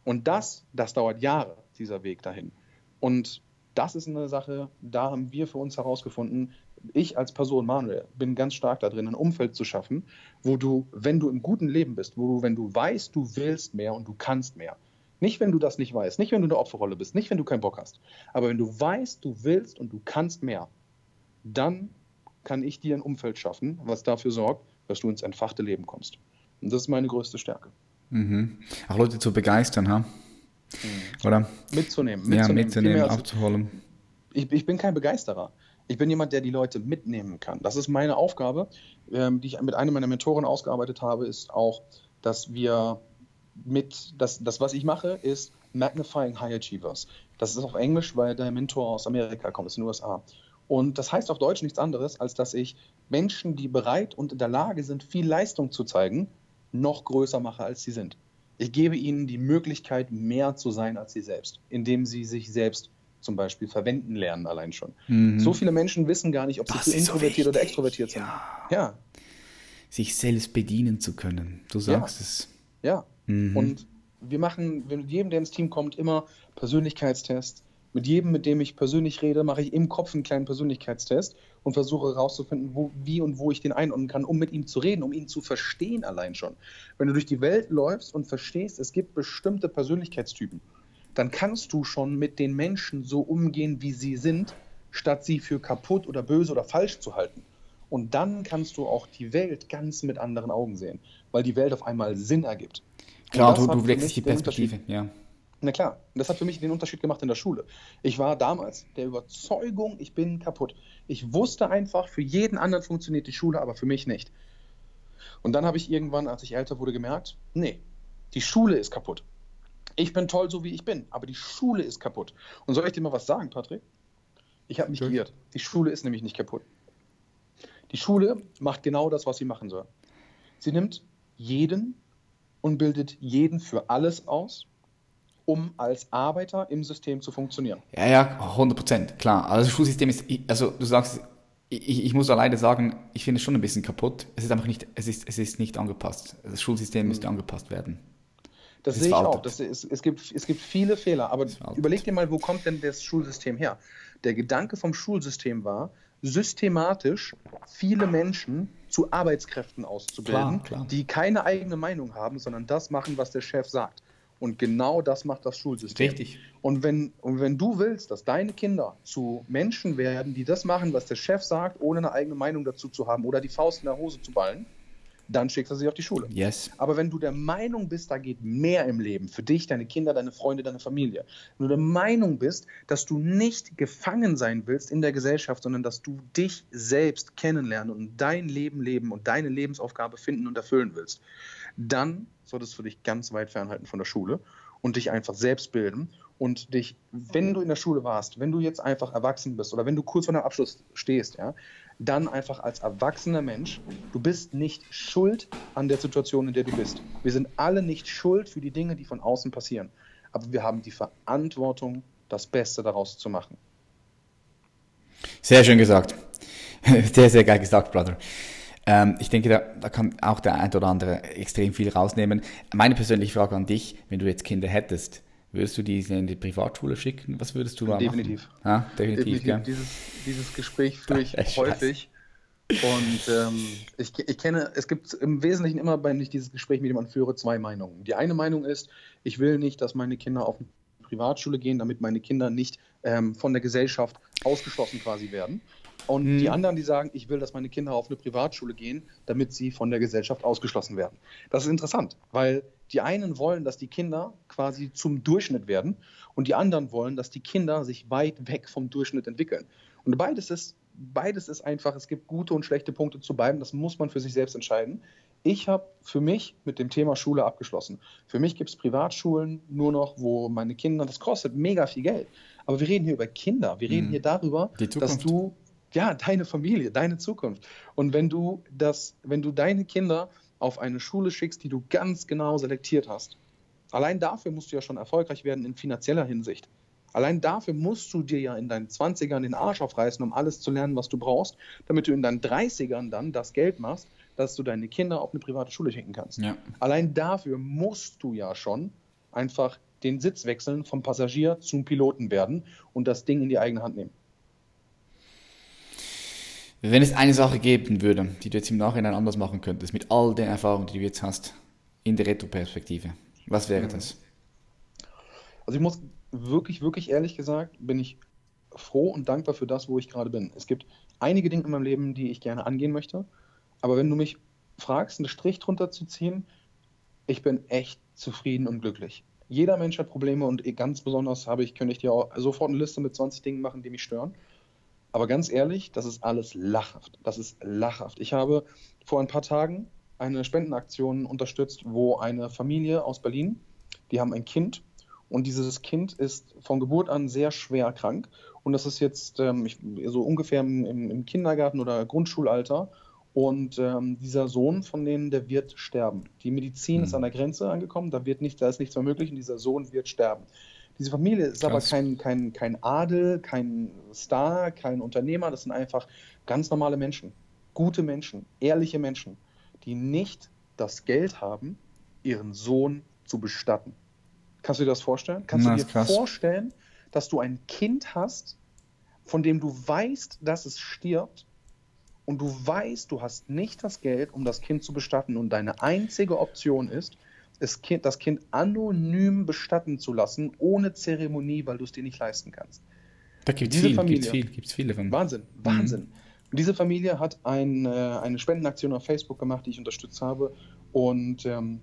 Und das, das dauert Jahre, dieser Weg dahin. Und das ist eine Sache, da haben wir für uns herausgefunden, ich als Person, Manuel, bin ganz stark da drin, ein Umfeld zu schaffen, wo du, wenn du im guten Leben bist, wo du, wenn du weißt, du willst mehr und du kannst mehr, nicht, wenn du das nicht weißt, nicht, wenn du eine Opferrolle bist, nicht, wenn du keinen Bock hast, aber wenn du weißt, du willst und du kannst mehr, dann kann ich dir ein Umfeld schaffen, was dafür sorgt, dass du ins entfachte Leben kommst. Und das ist meine größte Stärke. Mhm. Auch Leute zu begeistern, ha? Mhm. Oder? Mitzunehmen. mitzunehmen ja, mitzunehmen, abzuholen. Ich, ich bin kein Begeisterer. Ich bin jemand, der die Leute mitnehmen kann. Das ist meine Aufgabe, ähm, die ich mit einem meiner Mentoren ausgearbeitet habe, ist auch, dass wir mit, das, das was ich mache, ist Magnifying High Achievers. Das ist auf Englisch, weil der Mentor aus Amerika kommt, aus den USA. Und das heißt auf Deutsch nichts anderes, als dass ich Menschen, die bereit und in der Lage sind, viel Leistung zu zeigen, noch größer mache, als sie sind. Ich gebe ihnen die Möglichkeit, mehr zu sein als sie selbst, indem sie sich selbst zum Beispiel verwenden lernen, allein schon. Mhm. So viele Menschen wissen gar nicht, ob das sie introvertiert so oder extrovertiert sind. Ja. ja. Sich selbst bedienen zu können. Du sagst ja. es. Ja. Mhm. Und wir machen mit jedem, der ins Team kommt, immer Persönlichkeitstests. Mit jedem, mit dem ich persönlich rede, mache ich im Kopf einen kleinen Persönlichkeitstest und versuche herauszufinden, wo, wie und wo ich den einordnen kann, um mit ihm zu reden, um ihn zu verstehen allein schon. Wenn du durch die Welt läufst und verstehst, es gibt bestimmte Persönlichkeitstypen, dann kannst du schon mit den Menschen so umgehen, wie sie sind, statt sie für kaputt oder böse oder falsch zu halten. Und dann kannst du auch die Welt ganz mit anderen Augen sehen, weil die Welt auf einmal Sinn ergibt. Klar, du, du wechselst die Perspektive, ja. Na klar, das hat für mich den Unterschied gemacht in der Schule. Ich war damals der Überzeugung, ich bin kaputt. Ich wusste einfach, für jeden anderen funktioniert die Schule, aber für mich nicht. Und dann habe ich irgendwann, als ich älter wurde, gemerkt, nee, die Schule ist kaputt. Ich bin toll, so wie ich bin, aber die Schule ist kaputt. Und soll ich dir mal was sagen, Patrick? Ich habe mich okay. geirrt. Die Schule ist nämlich nicht kaputt. Die Schule macht genau das, was sie machen soll. Sie nimmt jeden und bildet jeden für alles aus, um als Arbeiter im System zu funktionieren. Ja, ja, 100 Prozent, klar. Also das Schulsystem ist, also du sagst, ich, ich muss leider sagen, ich finde es schon ein bisschen kaputt. Es ist einfach nicht, es ist, es ist nicht angepasst. Das Schulsystem müsste mhm. angepasst werden. Das, sehe ich auch. Das ist, es, gibt, es gibt viele Fehler, aber überleg dir mal, wo kommt denn das Schulsystem her? Der Gedanke vom Schulsystem war, systematisch viele Menschen zu Arbeitskräften auszubilden, klar, klar. die keine eigene Meinung haben, sondern das machen, was der Chef sagt. Und genau das macht das Schulsystem. Richtig. Und wenn, und wenn du willst, dass deine Kinder zu Menschen werden, die das machen, was der Chef sagt, ohne eine eigene Meinung dazu zu haben oder die Faust in der Hose zu ballen, dann schickst du sie auf die Schule. Yes. Aber wenn du der Meinung bist, da geht mehr im Leben für dich, deine Kinder, deine Freunde, deine Familie, wenn du der Meinung bist, dass du nicht gefangen sein willst in der Gesellschaft, sondern dass du dich selbst kennenlernen und dein Leben leben und deine Lebensaufgabe finden und erfüllen willst, dann solltest du dich ganz weit fernhalten von der Schule und dich einfach selbst bilden und dich, wenn du in der Schule warst, wenn du jetzt einfach erwachsen bist oder wenn du kurz vor deinem Abschluss stehst, ja, dann einfach als erwachsener Mensch, du bist nicht schuld an der Situation, in der du bist. Wir sind alle nicht schuld für die Dinge, die von außen passieren. Aber wir haben die Verantwortung, das Beste daraus zu machen. Sehr schön gesagt. Sehr, sehr geil gesagt, Brother. Ähm, ich denke, da, da, kann auch der ein oder andere extrem viel rausnehmen. Meine persönliche Frage an dich, wenn du jetzt Kinder hättest, Würdest du die in die Privatschule schicken? Was würdest du da definitiv. machen? Ja, definitiv. definitiv. Dieses, dieses Gespräch führe ich häufig. Und ähm, ich, ich kenne, es gibt im Wesentlichen immer, wenn ich dieses Gespräch mit jemandem führe, zwei Meinungen. Die eine Meinung ist, ich will nicht, dass meine Kinder auf eine Privatschule gehen, damit meine Kinder nicht ähm, von der Gesellschaft ausgeschlossen quasi werden. Und hm. die anderen, die sagen, ich will, dass meine Kinder auf eine Privatschule gehen, damit sie von der Gesellschaft ausgeschlossen werden. Das ist interessant, weil die einen wollen, dass die Kinder quasi zum Durchschnitt werden und die anderen wollen, dass die Kinder sich weit weg vom Durchschnitt entwickeln. Und beides ist, beides ist einfach, es gibt gute und schlechte Punkte zu beiden, das muss man für sich selbst entscheiden. Ich habe für mich mit dem Thema Schule abgeschlossen. Für mich gibt es Privatschulen nur noch, wo meine Kinder, das kostet mega viel Geld. Aber wir reden hier über Kinder. Wir reden mhm. hier darüber, dass du, ja, deine Familie, deine Zukunft. Und wenn du das, wenn du deine Kinder auf eine Schule schickst, die du ganz genau selektiert hast. Allein dafür musst du ja schon erfolgreich werden in finanzieller Hinsicht. Allein dafür musst du dir ja in deinen 20ern den Arsch aufreißen, um alles zu lernen, was du brauchst, damit du in deinen 30ern dann das Geld machst, dass du deine Kinder auf eine private Schule schicken kannst. Ja. Allein dafür musst du ja schon einfach den Sitz wechseln, vom Passagier zum Piloten werden und das Ding in die eigene Hand nehmen. Wenn es eine Sache geben würde, die du jetzt im Nachhinein anders machen könntest, mit all den Erfahrungen, die du jetzt hast, in der Retro-Perspektive, was wäre das? Also ich muss wirklich, wirklich ehrlich gesagt, bin ich froh und dankbar für das, wo ich gerade bin. Es gibt einige Dinge in meinem Leben, die ich gerne angehen möchte. Aber wenn du mich fragst, einen Strich drunter zu ziehen, ich bin echt zufrieden und glücklich. Jeder Mensch hat Probleme und ganz besonders habe ich, könnte ich dir auch sofort eine Liste mit 20 Dingen machen, die mich stören. Aber ganz ehrlich, das ist alles lachhaft. Das ist lachhaft. Ich habe vor ein paar Tagen eine Spendenaktion unterstützt, wo eine Familie aus Berlin, die haben ein Kind und dieses Kind ist von Geburt an sehr schwer krank. Und das ist jetzt ähm, ich, so ungefähr im, im, Kindergarten oder Grundschulalter. Und ähm, dieser Sohn von denen, der wird sterben. Die Medizin Mhm. ist an der Grenze angekommen, da, wird nicht, da ist nichts mehr möglich und dieser Sohn wird sterben. Diese Familie ist aber kein, kein, kein Adel, kein Star, kein Unternehmer. Das sind einfach ganz normale Menschen. Gute Menschen, ehrliche Menschen, die nicht das Geld haben, ihren Sohn zu bestatten. Kannst du dir das vorstellen? Kannst Na, du dir krass. vorstellen, dass du ein Kind hast, von dem du weißt, dass es stirbt und du weißt, du hast nicht das Geld, um das Kind zu bestatten und deine einzige Option ist, es kind, das Kind anonym bestatten zu lassen, ohne Zeremonie, weil du es dir nicht leisten kannst. Da gibt es viel, Familie. gibt's viel, viele von. Wahnsinn, Wahnsinn. Und diese Familie hat ein, äh, eine Spendenaktion auf Facebook gemacht, die ich unterstützt habe. Und ähm,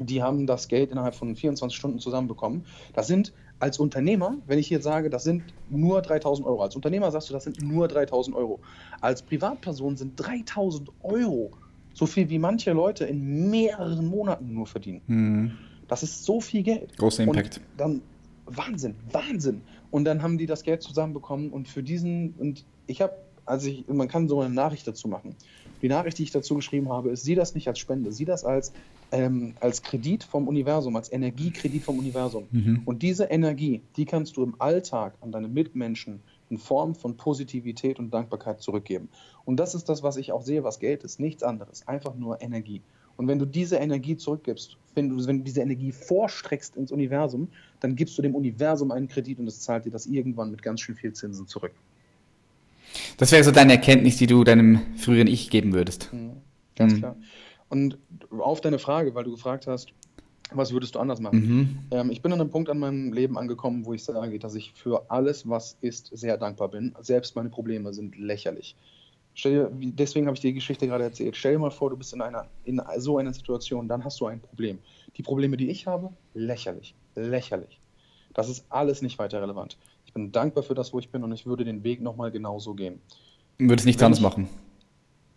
die haben das Geld innerhalb von 24 Stunden zusammenbekommen. Das sind als Unternehmer, wenn ich hier sage, das sind nur 3000 Euro. Als Unternehmer sagst du, das sind nur 3000 Euro. Als Privatperson sind 3000 Euro so viel wie manche Leute in mehreren Monaten nur verdienen. Mhm. Das ist so viel Geld. Großer Impact. Und dann Wahnsinn, Wahnsinn. Und dann haben die das Geld zusammenbekommen und für diesen und ich habe, also ich, man kann so eine Nachricht dazu machen. Die Nachricht, die ich dazu geschrieben habe, ist, sieh das nicht als Spende, sieh das als ähm, als Kredit vom Universum, als Energiekredit vom Universum. Mhm. Und diese Energie, die kannst du im Alltag an deine Mitmenschen in Form von Positivität und Dankbarkeit zurückgeben. Und das ist das, was ich auch sehe, was Geld ist. Nichts anderes. Einfach nur Energie. Und wenn du diese Energie zurückgibst, wenn du, wenn du diese Energie vorstreckst ins Universum, dann gibst du dem Universum einen Kredit und es zahlt dir das irgendwann mit ganz schön viel Zinsen zurück. Das wäre so deine Erkenntnis, die du deinem früheren Ich geben würdest. Ganz Mhm. klar. Und auf deine Frage, weil du gefragt hast, was würdest du anders machen? Mhm. Ähm, ich bin an einem Punkt an meinem Leben angekommen, wo ich sage, dass ich für alles, was ist, sehr dankbar bin. Selbst meine Probleme sind lächerlich. Stell dir, deswegen habe ich dir die Geschichte gerade erzählt. Stell dir mal vor, du bist in, einer, in so einer Situation, dann hast du ein Problem. Die Probleme, die ich habe, lächerlich. Lächerlich. Das ist alles nicht weiter relevant. Ich bin dankbar für das, wo ich bin und ich würde den Weg nochmal genauso gehen. Würdest nichts Wenn anderes ich- machen.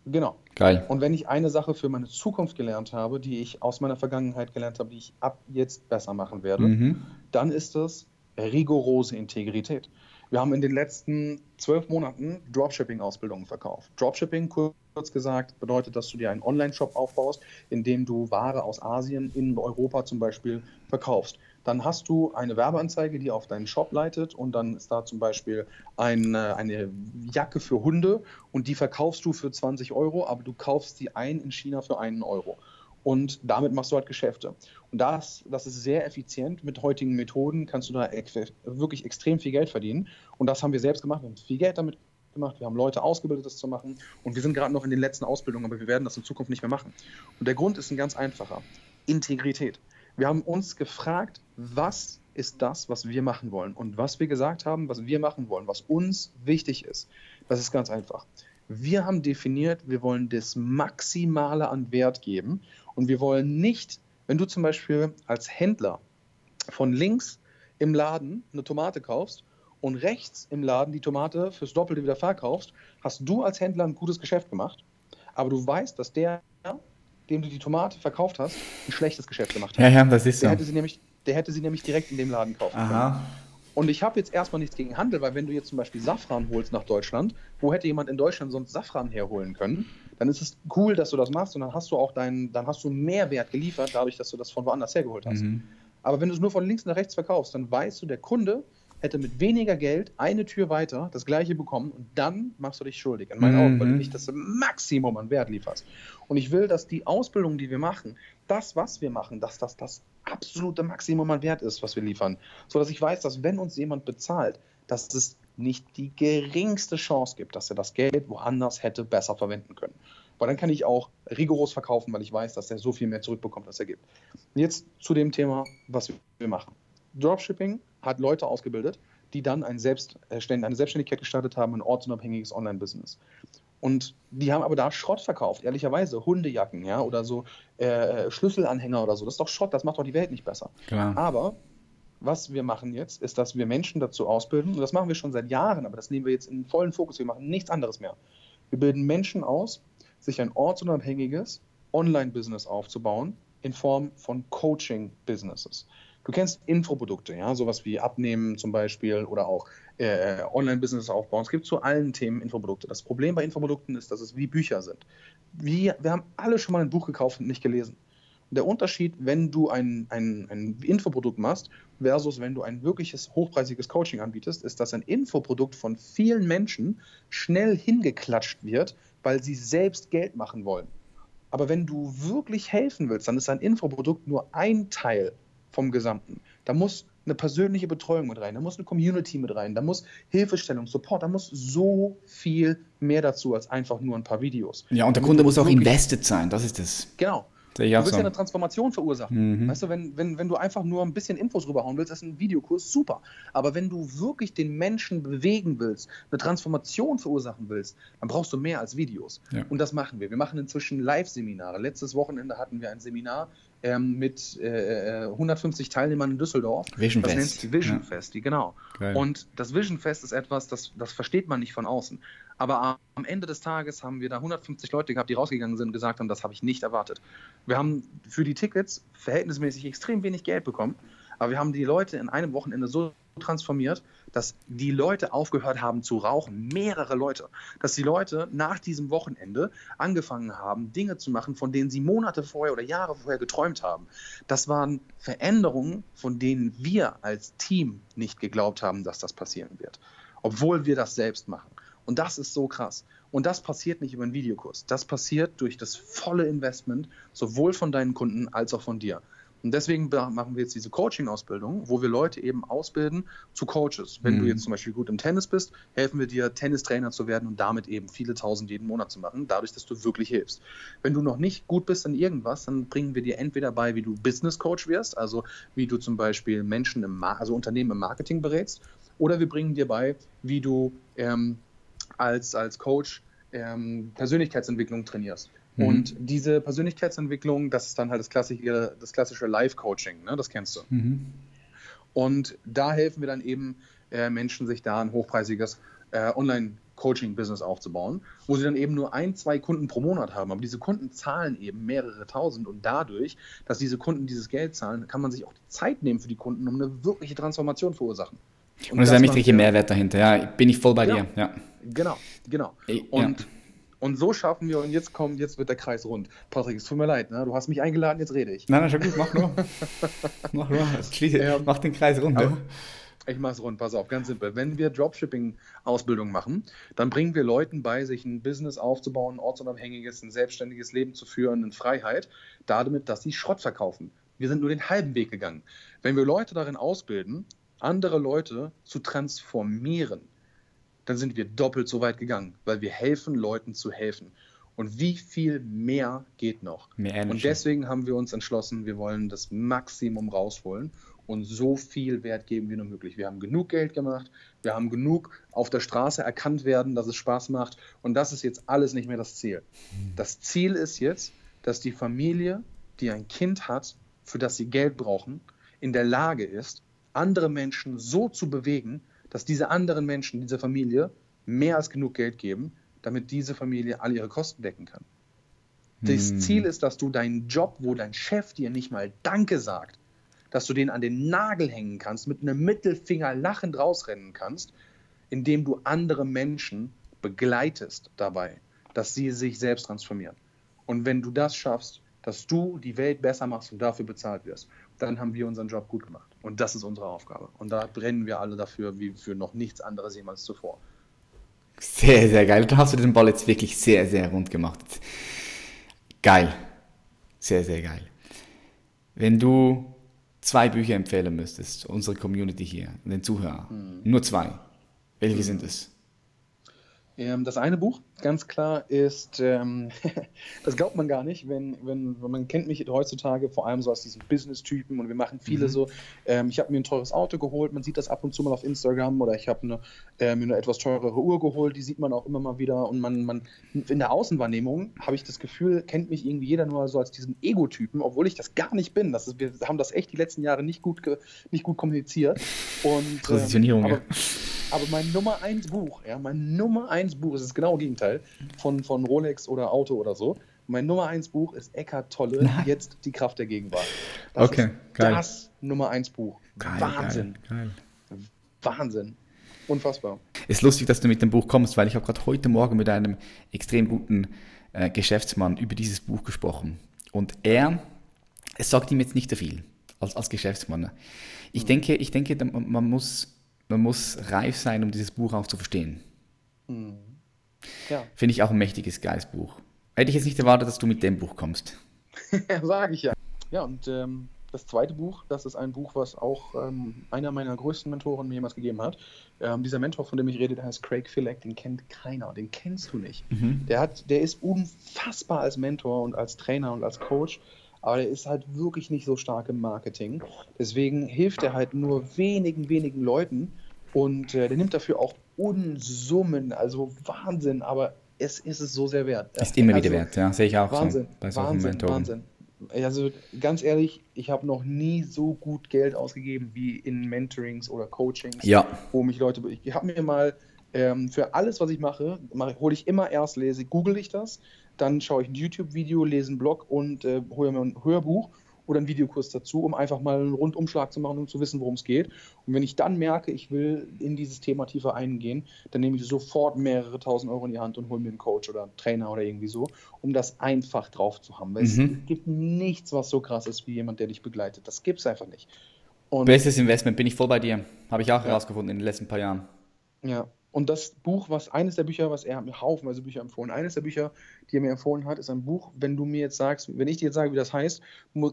Genau. Geil. Und wenn ich eine Sache für meine Zukunft gelernt habe, die ich aus meiner Vergangenheit gelernt habe, die ich ab jetzt besser machen werde, Mhm. dann ist es rigorose Integrität. Wir haben in den letzten zwölf Monaten Dropshipping-Ausbildungen verkauft. Dropshipping, kurz gesagt, bedeutet, dass du dir einen Online-Shop aufbaust, in dem du Ware aus Asien in Europa zum Beispiel verkaufst. Dann hast du eine Werbeanzeige, die auf deinen Shop leitet und dann ist da zum Beispiel ein, äh, eine Jacke für Hunde und die verkaufst du für 20 Euro, aber du kaufst sie ein in China für einen Euro. Und damit machst du halt Geschäfte. Und das, das ist sehr effizient. Mit heutigen Methoden kannst du da wirklich extrem viel Geld verdienen. Und das haben wir selbst gemacht. Wir haben viel Geld damit gemacht. Wir haben Leute ausgebildet, das zu machen. Und wir sind gerade noch in den letzten Ausbildungen, aber wir werden das in Zukunft nicht mehr machen. Und der Grund ist ein ganz einfacher. Integrität. Wir haben uns gefragt, was ist das, was wir machen wollen? Und was wir gesagt haben, was wir machen wollen, was uns wichtig ist, das ist ganz einfach. Wir haben definiert, wir wollen das Maximale an Wert geben und wir wollen nicht, wenn du zum Beispiel als Händler von links im Laden eine Tomate kaufst und rechts im Laden die Tomate fürs Doppelte wieder verkaufst, hast du als Händler ein gutes Geschäft gemacht, aber du weißt, dass der, dem du die Tomate verkauft hast, ein schlechtes Geschäft gemacht hat. Ja, ja, das ist so. Der hätte sie nämlich, der hätte sie nämlich direkt in dem Laden kaufen können. Aha. Und ich habe jetzt erstmal nichts gegen Handel, weil wenn du jetzt zum Beispiel Safran holst nach Deutschland, wo hätte jemand in Deutschland sonst Safran herholen können, dann ist es cool, dass du das machst und dann hast du auch deinen, dann hast du Mehrwert geliefert, dadurch, dass du das von woanders hergeholt hast. Mhm. Aber wenn du es nur von links nach rechts verkaufst, dann weißt du, der Kunde hätte mit weniger Geld eine Tür weiter das gleiche bekommen und dann machst du dich schuldig, in meinen Mhm. Augen, weil du nicht das Maximum an Wert lieferst. Und ich will, dass die Ausbildung, die wir machen, das, was wir machen, dass das das absolute Maximum an Wert ist, was wir liefern. So dass ich weiß, dass wenn uns jemand bezahlt, dass es nicht die geringste Chance gibt, dass er das Geld woanders hätte besser verwenden können. Weil dann kann ich auch rigoros verkaufen, weil ich weiß, dass er so viel mehr zurückbekommt, als er gibt. Jetzt zu dem Thema, was wir machen. Dropshipping hat Leute ausgebildet, die dann ein Selbst, eine Selbstständigkeit gestartet haben, ein ortsunabhängiges Online-Business. Und die haben aber da Schrott verkauft, ehrlicherweise. Hundejacken, ja, oder so äh, Schlüsselanhänger oder so. Das ist doch Schrott, das macht doch die Welt nicht besser. Klar. Aber was wir machen jetzt, ist, dass wir Menschen dazu ausbilden, und das machen wir schon seit Jahren, aber das nehmen wir jetzt in vollen Fokus, wir machen nichts anderes mehr. Wir bilden Menschen aus, sich ein ortsunabhängiges Online-Business aufzubauen in Form von Coaching-Businesses. Du kennst Infoprodukte, ja, sowas wie Abnehmen zum Beispiel oder auch äh, Online-Business aufbauen. Es gibt zu allen Themen Infoprodukte. Das Problem bei Infoprodukten ist, dass es wie Bücher sind. Wir, wir haben alle schon mal ein Buch gekauft und nicht gelesen. Der Unterschied, wenn du ein, ein, ein Infoprodukt machst versus wenn du ein wirkliches hochpreisiges Coaching anbietest, ist, dass ein Infoprodukt von vielen Menschen schnell hingeklatscht wird, weil sie selbst Geld machen wollen. Aber wenn du wirklich helfen willst, dann ist ein Infoprodukt nur ein Teil vom Gesamten. Da muss eine persönliche Betreuung mit rein, da muss eine Community mit rein, da muss Hilfestellung, Support, da muss so viel mehr dazu als einfach nur ein paar Videos. Ja, und der Kunde muss auch invested sein, das ist es. Genau. Du willst so. ja eine Transformation verursachen. Mhm. Weißt du, wenn, wenn, wenn du einfach nur ein bisschen Infos rüberhauen willst, ist ein Videokurs super. Aber wenn du wirklich den Menschen bewegen willst, eine Transformation verursachen willst, dann brauchst du mehr als Videos. Ja. Und das machen wir. Wir machen inzwischen Live-Seminare. Letztes Wochenende hatten wir ein Seminar ähm, mit äh, 150 äh, Teilnehmern in Düsseldorf. Vision das Fest. nennt sich Vision ja. Fest, genau. Geil. Und das Vision Fest ist etwas, das, das versteht man nicht von außen. Aber am Ende des Tages haben wir da 150 Leute gehabt, die rausgegangen sind und gesagt haben, das habe ich nicht erwartet. Wir haben für die Tickets verhältnismäßig extrem wenig Geld bekommen, aber wir haben die Leute in einem Wochenende so transformiert, dass die Leute aufgehört haben zu rauchen, mehrere Leute, dass die Leute nach diesem Wochenende angefangen haben, Dinge zu machen, von denen sie Monate vorher oder Jahre vorher geträumt haben. Das waren Veränderungen, von denen wir als Team nicht geglaubt haben, dass das passieren wird, obwohl wir das selbst machen. Und das ist so krass. Und das passiert nicht über einen Videokurs. Das passiert durch das volle Investment, sowohl von deinen Kunden als auch von dir. Und deswegen machen wir jetzt diese Coaching-Ausbildung, wo wir Leute eben ausbilden zu Coaches. Wenn mhm. du jetzt zum Beispiel gut im Tennis bist, helfen wir dir, Tennistrainer zu werden und damit eben viele tausend jeden Monat zu machen, dadurch, dass du wirklich hilfst. Wenn du noch nicht gut bist in irgendwas, dann bringen wir dir entweder bei, wie du Business Coach wirst, also wie du zum Beispiel Menschen im, also Unternehmen im Marketing berätst, oder wir bringen dir bei, wie du ähm, als, als Coach ähm, Persönlichkeitsentwicklung trainierst. Mhm. Und diese Persönlichkeitsentwicklung, das ist dann halt das klassische, das klassische Life-Coaching, ne? das kennst du. Mhm. Und da helfen wir dann eben äh, Menschen, sich da ein hochpreisiges äh, Online-Coaching-Business aufzubauen, wo sie dann eben nur ein, zwei Kunden pro Monat haben. Aber diese Kunden zahlen eben mehrere tausend und dadurch, dass diese Kunden dieses Geld zahlen, kann man sich auch die Zeit nehmen für die Kunden, um eine wirkliche Transformation verursachen. Und, und es ist ein richtiger Mehrwert dahinter, ja, bin ich voll bei genau. dir. Ja. Genau, genau. Und, ja. und so schaffen wir, und jetzt kommt, jetzt wird der Kreis rund. Patrick, es tut mir leid, ne? du hast mich eingeladen, jetzt rede ich. Nein, nein, schon gut, mach nur. mach nur, schließe, ja. mach den Kreis rund. Aber, ich mach's rund, pass auf, ganz simpel. Wenn wir Dropshipping-Ausbildung machen, dann bringen wir Leuten bei, sich ein Business aufzubauen, ein ortsunabhängiges, ein selbstständiges Leben zu führen, in Freiheit, damit, dass sie Schrott verkaufen. Wir sind nur den halben Weg gegangen. Wenn wir Leute darin ausbilden, andere Leute zu transformieren, dann sind wir doppelt so weit gegangen, weil wir helfen Leuten zu helfen. Und wie viel mehr geht noch? Mehr und deswegen haben wir uns entschlossen, wir wollen das Maximum rausholen und so viel Wert geben wie nur möglich. Wir haben genug Geld gemacht, wir haben genug auf der Straße erkannt werden, dass es Spaß macht und das ist jetzt alles nicht mehr das Ziel. Das Ziel ist jetzt, dass die Familie, die ein Kind hat, für das sie Geld brauchen, in der Lage ist, andere Menschen so zu bewegen, dass diese anderen Menschen, diese Familie, mehr als genug Geld geben, damit diese Familie all ihre Kosten decken kann. Das hm. Ziel ist, dass du deinen Job, wo dein Chef dir nicht mal Danke sagt, dass du den an den Nagel hängen kannst, mit einem Mittelfinger lachend rausrennen kannst, indem du andere Menschen begleitest dabei, dass sie sich selbst transformieren. Und wenn du das schaffst, dass du die Welt besser machst und dafür bezahlt wirst, dann haben wir unseren Job gut gemacht. Und das ist unsere Aufgabe. Und da brennen wir alle dafür, wie für noch nichts anderes jemals zuvor. Sehr, sehr geil. Da hast du den Ball jetzt wirklich sehr, sehr rund gemacht. Geil. Sehr, sehr geil. Wenn du zwei Bücher empfehlen müsstest, unsere Community hier, den Zuhörern, nur zwei, welche sind es? Ähm, das eine Buch, ganz klar, ist, ähm, das glaubt man gar nicht, wenn, wenn, wenn man kennt mich heutzutage vor allem so als diesen Business-Typen und wir machen viele so. Ähm, ich habe mir ein teures Auto geholt, man sieht das ab und zu mal auf Instagram oder ich habe eine, äh, mir eine etwas teurere Uhr geholt, die sieht man auch immer mal wieder und man, man in der Außenwahrnehmung habe ich das Gefühl, kennt mich irgendwie jeder nur so als diesen Ego-Typen, obwohl ich das gar nicht bin. Das ist, wir haben das echt die letzten Jahre nicht gut, ge, nicht gut kommuniziert. Und, Positionierung, ähm, ja. aber, mein Nummer eins Buch, ja, mein Nummer eins Buch, das ist genau das Gegenteil von, von Rolex oder Auto oder so. Mein Nummer eins Buch ist Eckhart Tolle, jetzt die Kraft der Gegenwart. Das Okay, ist geil. das Nummer eins Buch. Wahnsinn, Geil, Wahnsinn. Unfassbar. Ist lustig, dass du mit dem Buch kommst, weil ich habe gerade heute Morgen mit einem extrem guten äh, Geschäftsmann über dieses Buch gesprochen. Und er, es sagt ihm jetzt nicht so viel als, als Geschäftsmann. Ich denke, ich denke, man muss, man muss reif sein, um dieses Buch auch zu verstehen. Ja, Finde ich auch ein mächtiges, geiles Buch. Hätte ich jetzt nicht erwartet, dass du mit dem Buch kommst. sage ich ja. Ja, und ähm, das zweite Buch, das ist ein Buch, was auch ähm, einer meiner größten Mentoren mir jemals gegeben hat. Ähm, dieser Mentor, von dem ich rede, der heißt Craig Fillek, den kennt keiner, den kennst du nicht. Der, hat, der ist unfassbar als Mentor und als Trainer und als Coach, aber der ist halt wirklich nicht so stark im Marketing. Deswegen hilft er halt nur wenigen, wenigen Leuten und äh, der nimmt dafür auch Unsummen, also Wahnsinn, aber es ist es so sehr wert. Ist immer wieder Also, wert, ja. Sehe ich auch Wahnsinn, so bei Wahnsinn, Mentoren. Wahnsinn. Also ganz ehrlich, ich habe noch nie so gut Geld ausgegeben wie in Mentorings oder Coachings, Ja. wo mich Leute. Ich habe mir mal ähm, für alles, was ich mache, mache hole ich immer erst lese, google ich das, dann schaue ich ein YouTube-Video, lese einen Blog und äh, hole mir ein Hörbuch oder einen Videokurs dazu, um einfach mal einen Rundumschlag zu machen, um zu wissen, worum es geht. Und wenn ich dann merke, ich will in dieses Thema tiefer eingehen, dann nehme ich sofort mehrere tausend Euro in die Hand und hole mir einen Coach oder einen Trainer oder irgendwie so, um das einfach drauf zu haben. Weil Mhm. es gibt nichts, was so krass ist wie jemand, der dich begleitet. Das gibt es einfach nicht. Und Bestes Investment, bin ich voll bei dir. Habe ich auch herausgefunden in den letzten paar Jahren. Ja, und das Buch, was eines der Bücher, was er hat mir haufenweise Bücher empfohlen, eines der Bücher, die er mir empfohlen hat, ist ein Buch, wenn du mir jetzt sagst, wenn ich dir jetzt sage, wie das heißt,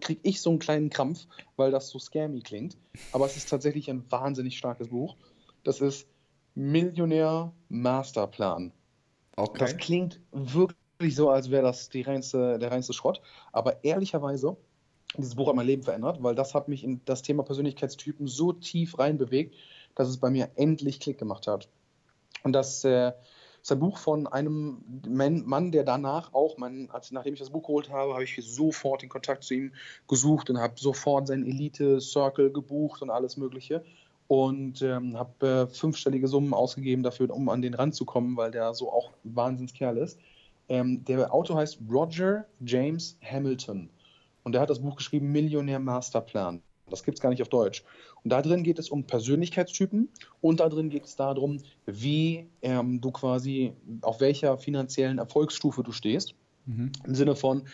kriege ich so einen kleinen Krampf, weil das so scammy klingt. Aber es ist tatsächlich ein wahnsinnig starkes Buch. Das ist Millionär Masterplan. Das klingt wirklich so, als wäre das die reinste, der reinste Schrott. Aber ehrlicherweise, dieses Buch hat mein Leben verändert, weil das hat mich in das Thema Persönlichkeitstypen so tief reinbewegt, dass es bei mir endlich Klick gemacht hat. Und das äh, ist ein Buch von einem Man, Mann, der danach auch, mein, als, nachdem ich das Buch geholt habe, habe ich sofort den Kontakt zu ihm gesucht und habe sofort seinen Elite-Circle gebucht und alles Mögliche. Und ähm, habe äh, fünfstellige Summen ausgegeben dafür, um an den ranzukommen, weil der so auch ein Wahnsinnskerl ist. Ähm, der Autor heißt Roger James Hamilton. Und der hat das Buch geschrieben, Millionär Masterplan. Das gibt es gar nicht auf Deutsch. Und da drin geht es um Persönlichkeitstypen und da drin geht es darum, wie ähm, du quasi, auf welcher finanziellen Erfolgsstufe du stehst. Im Sinne von,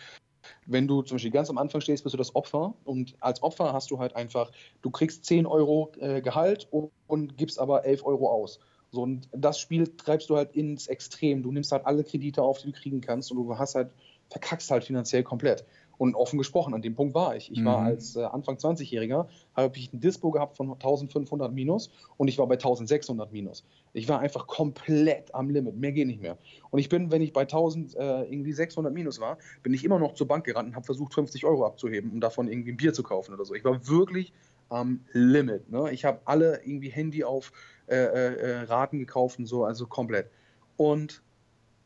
wenn du zum Beispiel ganz am Anfang stehst, bist du das Opfer und als Opfer hast du halt einfach, du kriegst 10 Euro äh, Gehalt und, und gibst aber 11 Euro aus. So, und das Spiel treibst du halt ins Extrem. Du nimmst halt alle Kredite auf, die du kriegen kannst und du hast halt, verkackst halt finanziell komplett. Und offen gesprochen, an dem Punkt war ich. Ich war Mhm. als äh, Anfang 20-Jähriger, habe ich ein Dispo gehabt von 1500 minus und ich war bei 1600 minus. Ich war einfach komplett am Limit, mehr geht nicht mehr. Und ich bin, wenn ich bei 1000 äh, irgendwie 600 minus war, bin ich immer noch zur Bank gerannt und habe versucht 50 Euro abzuheben, um davon irgendwie ein Bier zu kaufen oder so. Ich war wirklich am Limit. Ne? Ich habe alle irgendwie Handy auf äh, äh, äh, Raten gekauft und so, also komplett. Und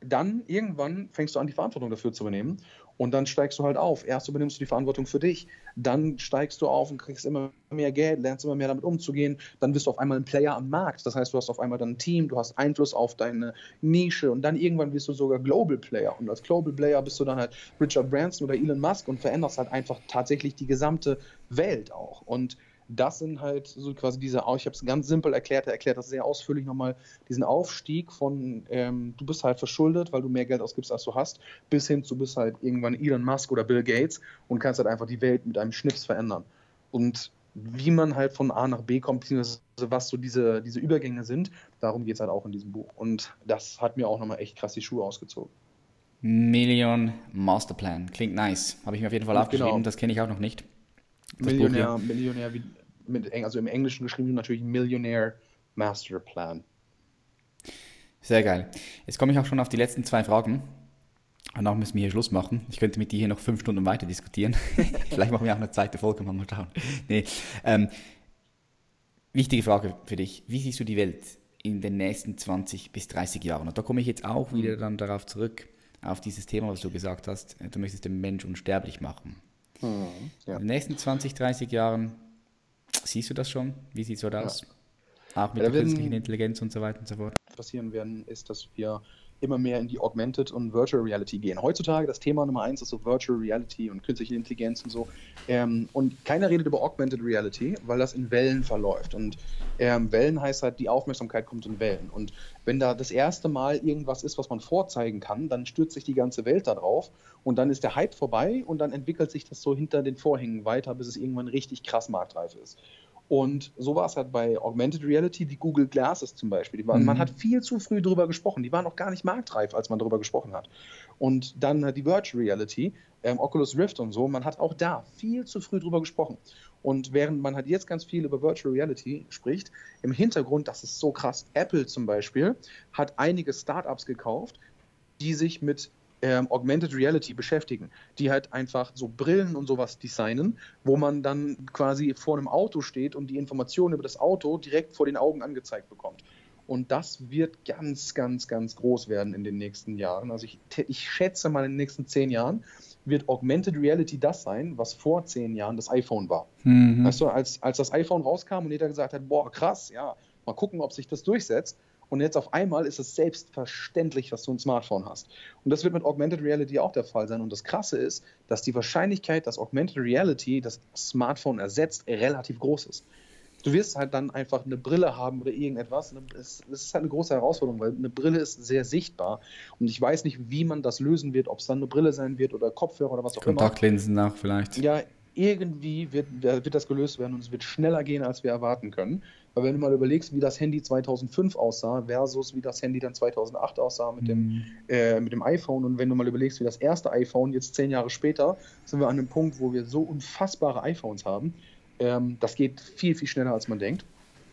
dann irgendwann fängst du an, die Verantwortung dafür zu übernehmen. Und dann steigst du halt auf. Erst übernimmst du die Verantwortung für dich, dann steigst du auf und kriegst immer mehr Geld, lernst immer mehr damit umzugehen. Dann bist du auf einmal ein Player am Markt. Das heißt, du hast auf einmal dann ein Team, du hast Einfluss auf deine Nische und dann irgendwann bist du sogar Global Player. Und als Global Player bist du dann halt Richard Branson oder Elon Musk und veränderst halt einfach tatsächlich die gesamte Welt auch. Und das sind halt so quasi diese, ich habe es ganz simpel erklärt, er erklärt das sehr ausführlich nochmal, diesen Aufstieg von, ähm, du bist halt verschuldet, weil du mehr Geld ausgibst, als du hast, bis hin zu, bist halt irgendwann Elon Musk oder Bill Gates und kannst halt einfach die Welt mit einem Schnips verändern. Und wie man halt von A nach B kommt, beziehungsweise was so diese, diese Übergänge sind, darum geht es halt auch in diesem Buch. Und das hat mir auch nochmal echt krass die Schuhe ausgezogen. Million Masterplan. Klingt nice. Habe ich mir auf jeden Fall Genau. aufgeschrieben. Das kenne ich auch noch nicht. Millionär, Millionär, wie, mit, also im Englischen geschrieben natürlich Millionaire Master Plan. Sehr geil. Jetzt komme ich auch schon auf die letzten zwei Fragen. Danach müssen wir hier Schluss machen. Ich könnte mit dir hier noch fünf Stunden weiter diskutieren. Vielleicht machen wir auch eine zweite Folge, mal schauen. Nee, ähm, wichtige Frage für dich. Wie siehst du die Welt in den nächsten 20 bis 30 Jahren? Und da komme ich jetzt auch wieder dann darauf zurück, auf dieses Thema, was du gesagt hast. Du möchtest den Mensch unsterblich machen. Mhm, ja. In den nächsten 20, 30 Jahren, siehst du das schon? Wie sieht es dort aus? Ja. Auch mit ja, der künstlichen Intelligenz und so weiter und so fort. Passieren werden, ist, dass wir immer mehr in die Augmented und Virtual Reality gehen. Heutzutage das Thema Nummer eins ist so Virtual Reality und künstliche Intelligenz und so. Ähm, und keiner redet über Augmented Reality, weil das in Wellen verläuft. Und ähm, Wellen heißt halt, die Aufmerksamkeit kommt in Wellen. Und wenn da das erste Mal irgendwas ist, was man vorzeigen kann, dann stürzt sich die ganze Welt da drauf und dann ist der Hype vorbei und dann entwickelt sich das so hinter den Vorhängen weiter, bis es irgendwann richtig krass marktreif ist. Und so war es halt bei Augmented Reality, die Google Glasses zum Beispiel. Waren, mhm. Man hat viel zu früh darüber gesprochen. Die waren noch gar nicht marktreif, als man darüber gesprochen hat. Und dann die Virtual Reality, ähm, Oculus Rift und so, man hat auch da viel zu früh darüber gesprochen. Und während man halt jetzt ganz viel über Virtual Reality spricht, im Hintergrund, das ist so krass, Apple zum Beispiel hat einige Startups gekauft, die sich mit ähm, Augmented Reality beschäftigen, die halt einfach so Brillen und sowas designen, wo man dann quasi vor einem Auto steht und die Informationen über das Auto direkt vor den Augen angezeigt bekommt. Und das wird ganz, ganz, ganz groß werden in den nächsten Jahren. Also ich, ich schätze mal in den nächsten zehn Jahren wird Augmented Reality das sein, was vor zehn Jahren das iPhone war. Mhm. Weißt du, als, als das iPhone rauskam und jeder gesagt hat, boah, krass, ja, mal gucken, ob sich das durchsetzt, und jetzt auf einmal ist es selbstverständlich, dass du ein Smartphone hast. Und das wird mit Augmented Reality auch der Fall sein. Und das Krasse ist, dass die Wahrscheinlichkeit, dass Augmented Reality das Smartphone ersetzt, relativ groß ist. Du wirst halt dann einfach eine Brille haben oder irgendetwas. Es ist halt eine große Herausforderung, weil eine Brille ist sehr sichtbar. Und ich weiß nicht, wie man das lösen wird, ob es dann eine Brille sein wird oder Kopfhörer oder was auch immer. Kontaktlinsen nach vielleicht. Ja, irgendwie wird, wird das gelöst werden und es wird schneller gehen, als wir erwarten können. Weil wenn du mal überlegst, wie das Handy 2005 aussah versus wie das Handy dann 2008 aussah mit, mhm. dem, äh, mit dem iPhone und wenn du mal überlegst, wie das erste iPhone jetzt zehn Jahre später, sind wir an einem Punkt, wo wir so unfassbare iPhones haben. Ähm, das geht viel, viel schneller, als man denkt.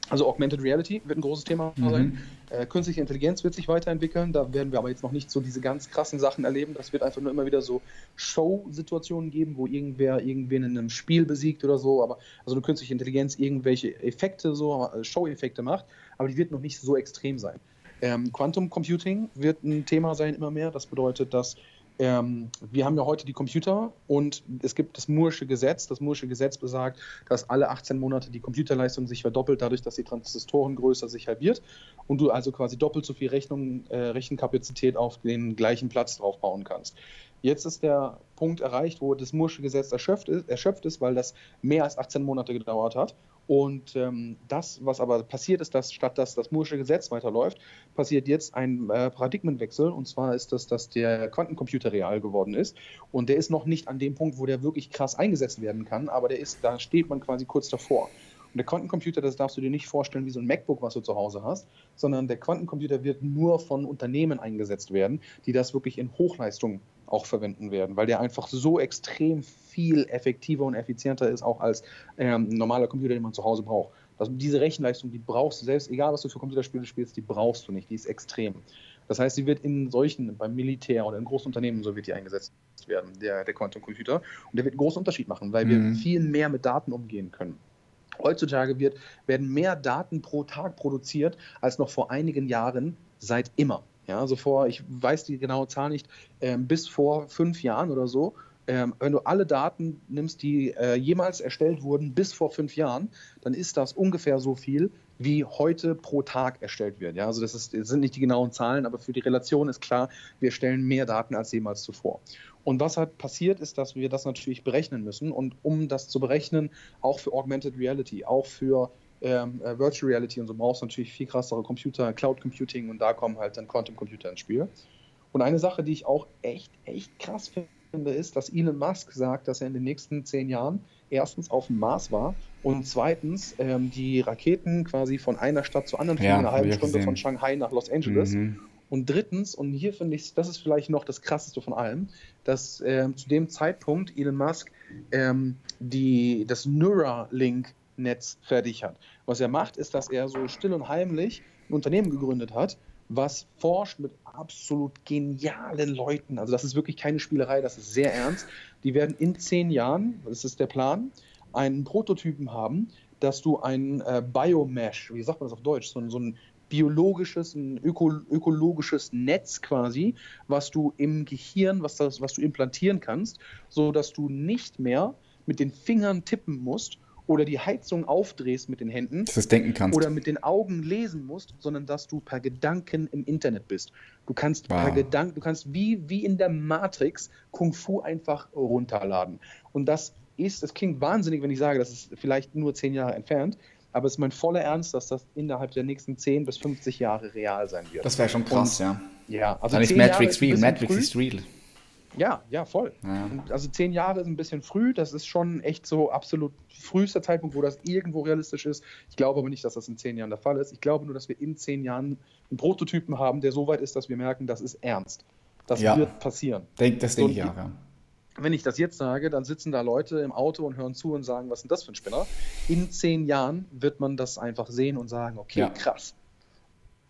Also Augmented Reality wird ein großes Thema mhm. sein. Äh, künstliche Intelligenz wird sich weiterentwickeln. Da werden wir aber jetzt noch nicht so diese ganz krassen Sachen erleben. Das wird einfach nur immer wieder so Show-Situationen geben, wo irgendwer irgendwen in einem Spiel besiegt oder so. Aber also eine künstliche Intelligenz irgendwelche Effekte, so äh, Show-Effekte macht. Aber die wird noch nicht so extrem sein. Ähm, Quantum Computing wird ein Thema sein immer mehr. Das bedeutet, dass ähm, wir haben ja heute die Computer und es gibt das Moore'sche Gesetz. Das Moore'sche Gesetz besagt, dass alle 18 Monate die Computerleistung sich verdoppelt, dadurch, dass die Transistorengröße sich halbiert und du also quasi doppelt so viel Rechnung, äh, Rechenkapazität auf den gleichen Platz drauf bauen kannst. Jetzt ist der Punkt erreicht, wo das Moore'sche Gesetz erschöpft ist, erschöpft ist, weil das mehr als 18 Monate gedauert hat und ähm, das, was aber passiert ist, dass statt dass das Moore'sche Gesetz weiterläuft, passiert jetzt ein äh, Paradigmenwechsel. Und zwar ist das, dass der Quantencomputer real geworden ist. Und der ist noch nicht an dem Punkt, wo der wirklich krass eingesetzt werden kann, aber der ist, da steht man quasi kurz davor. Und der Quantencomputer, das darfst du dir nicht vorstellen wie so ein MacBook, was du zu Hause hast, sondern der Quantencomputer wird nur von Unternehmen eingesetzt werden, die das wirklich in Hochleistung auch verwenden werden, weil der einfach so extrem viel effektiver und effizienter ist, auch als ähm, ein normaler Computer, den man zu Hause braucht. Das, diese Rechenleistung, die brauchst du selbst, egal was du für Computerspiele spielst, die brauchst du nicht, die ist extrem. Das heißt, sie wird in solchen, beim Militär oder in großen Unternehmen, so wird die eingesetzt werden, der, der Quantum-Computer. Und der wird einen großen Unterschied machen, weil wir mhm. viel mehr mit Daten umgehen können. Heutzutage wird, werden mehr Daten pro Tag produziert als noch vor einigen Jahren seit immer. Ja, also vor, ich weiß die genaue Zahl nicht, ähm, bis vor fünf Jahren oder so, ähm, wenn du alle Daten nimmst, die äh, jemals erstellt wurden bis vor fünf Jahren, dann ist das ungefähr so viel, wie heute pro Tag erstellt wird. Ja, also das, ist, das sind nicht die genauen Zahlen, aber für die Relation ist klar, wir stellen mehr Daten als jemals zuvor. Und was halt passiert, ist, dass wir das natürlich berechnen müssen. Und um das zu berechnen, auch für Augmented Reality, auch für ähm, äh, Virtual Reality und so brauchst du natürlich viel krassere Computer, Cloud Computing und da kommen halt dann Quantum Computer ins Spiel. Und eine Sache, die ich auch echt, echt krass finde, ist, dass Elon Musk sagt, dass er in den nächsten zehn Jahren erstens auf dem Mars war und zweitens ähm, die Raketen quasi von einer Stadt zur anderen fliegen, ja, eine halbe Stunde gesehen. von Shanghai nach Los Angeles. Mhm. Und drittens, und hier finde ich, das ist vielleicht noch das Krasseste von allem, dass äh, zu dem Zeitpunkt Elon Musk ähm, die, das Neuralink-Netz fertig hat. Was er macht, ist, dass er so still und heimlich ein Unternehmen gegründet hat, was forscht mit absolut genialen Leuten. Also das ist wirklich keine Spielerei, das ist sehr ernst. Die werden in zehn Jahren, das ist der Plan, einen Prototypen haben, dass du ein äh, Biomesh, wie sagt man das auf Deutsch, so, so ein biologisches, ein öko, ökologisches Netz quasi, was du im Gehirn, was, das, was du implantieren kannst, so dass du nicht mehr mit den Fingern tippen musst oder die Heizung aufdrehst mit den Händen Dass du es denken kannst. oder mit den Augen lesen musst, sondern dass du per Gedanken im Internet bist. Du kannst Wow. per Gedanken, du kannst wie, wie in der Matrix Kung Fu einfach runterladen. Und das ist, es klingt wahnsinnig, wenn ich sage, das ist vielleicht nur zehn Jahre entfernt, aber es ist mein voller Ernst, dass das innerhalb der nächsten 10 bis 50 Jahre real sein wird. Das wäre schon krass, ja. ja, also Dann ist Jahre Matrix ein real. Matrix ist real. Ja, ja, voll. Ja. Also zehn Jahre ist ein bisschen früh. Das ist schon echt so absolut frühester Zeitpunkt, wo das irgendwo realistisch ist. Ich glaube aber nicht, dass das in zehn Jahren der Fall ist. Ich glaube nur, dass wir in zehn Jahren einen Prototypen haben, der so weit ist, dass wir merken, das ist ernst. Das Ja. wird passieren. Denk, das denke ich auch, ja. Wenn ich das jetzt sage, dann sitzen da Leute im Auto und hören zu und sagen, was ist denn das für ein Spinner? In zehn Jahren wird man das einfach sehen und sagen, okay, Ja. krass.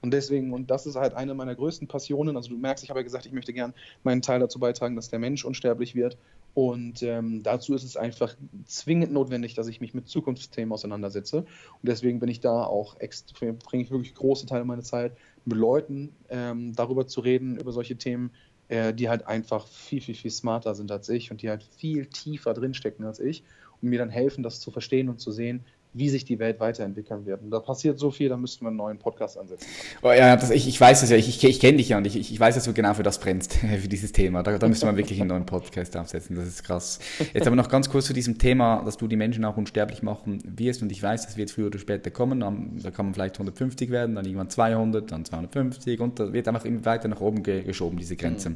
Und deswegen, und das ist halt eine meiner größten Passionen. Also du merkst, ich habe ja gesagt, ich möchte gern meinen Teil dazu beitragen, dass der Mensch unsterblich wird. Und ähm, dazu ist es einfach zwingend notwendig, dass ich mich mit Zukunftsthemen auseinandersetze. Und deswegen bin ich da auch extrem, bringe ich wirklich große Teile meiner Zeit, mit Leuten ähm, darüber zu reden, über solche Themen, äh, die halt einfach viel, viel, viel smarter sind als ich und die halt viel tiefer drinstecken als ich und mir dann helfen, das zu verstehen und zu sehen, wie sich die Welt weiterentwickeln wird. Und da passiert so viel, da müssten wir einen neuen Podcast ansetzen. Oh, ja, das, ich, ich weiß es ja, ich, ich, kenne dich ja und ich, ich weiß, dass du genau für das brennst, für dieses Thema. Da, da müsste man wirklich einen neuen Podcast aufsetzen, das ist krass. Jetzt aber noch ganz kurz zu diesem Thema, dass du die Menschen auch unsterblich machen wirst und ich weiß, das wird früher oder später kommen, Am- da kann man vielleicht 150 werden, dann irgendwann 200, dann 250 und da wird einfach immer weiter nach oben ge geschoben, diese Grenze.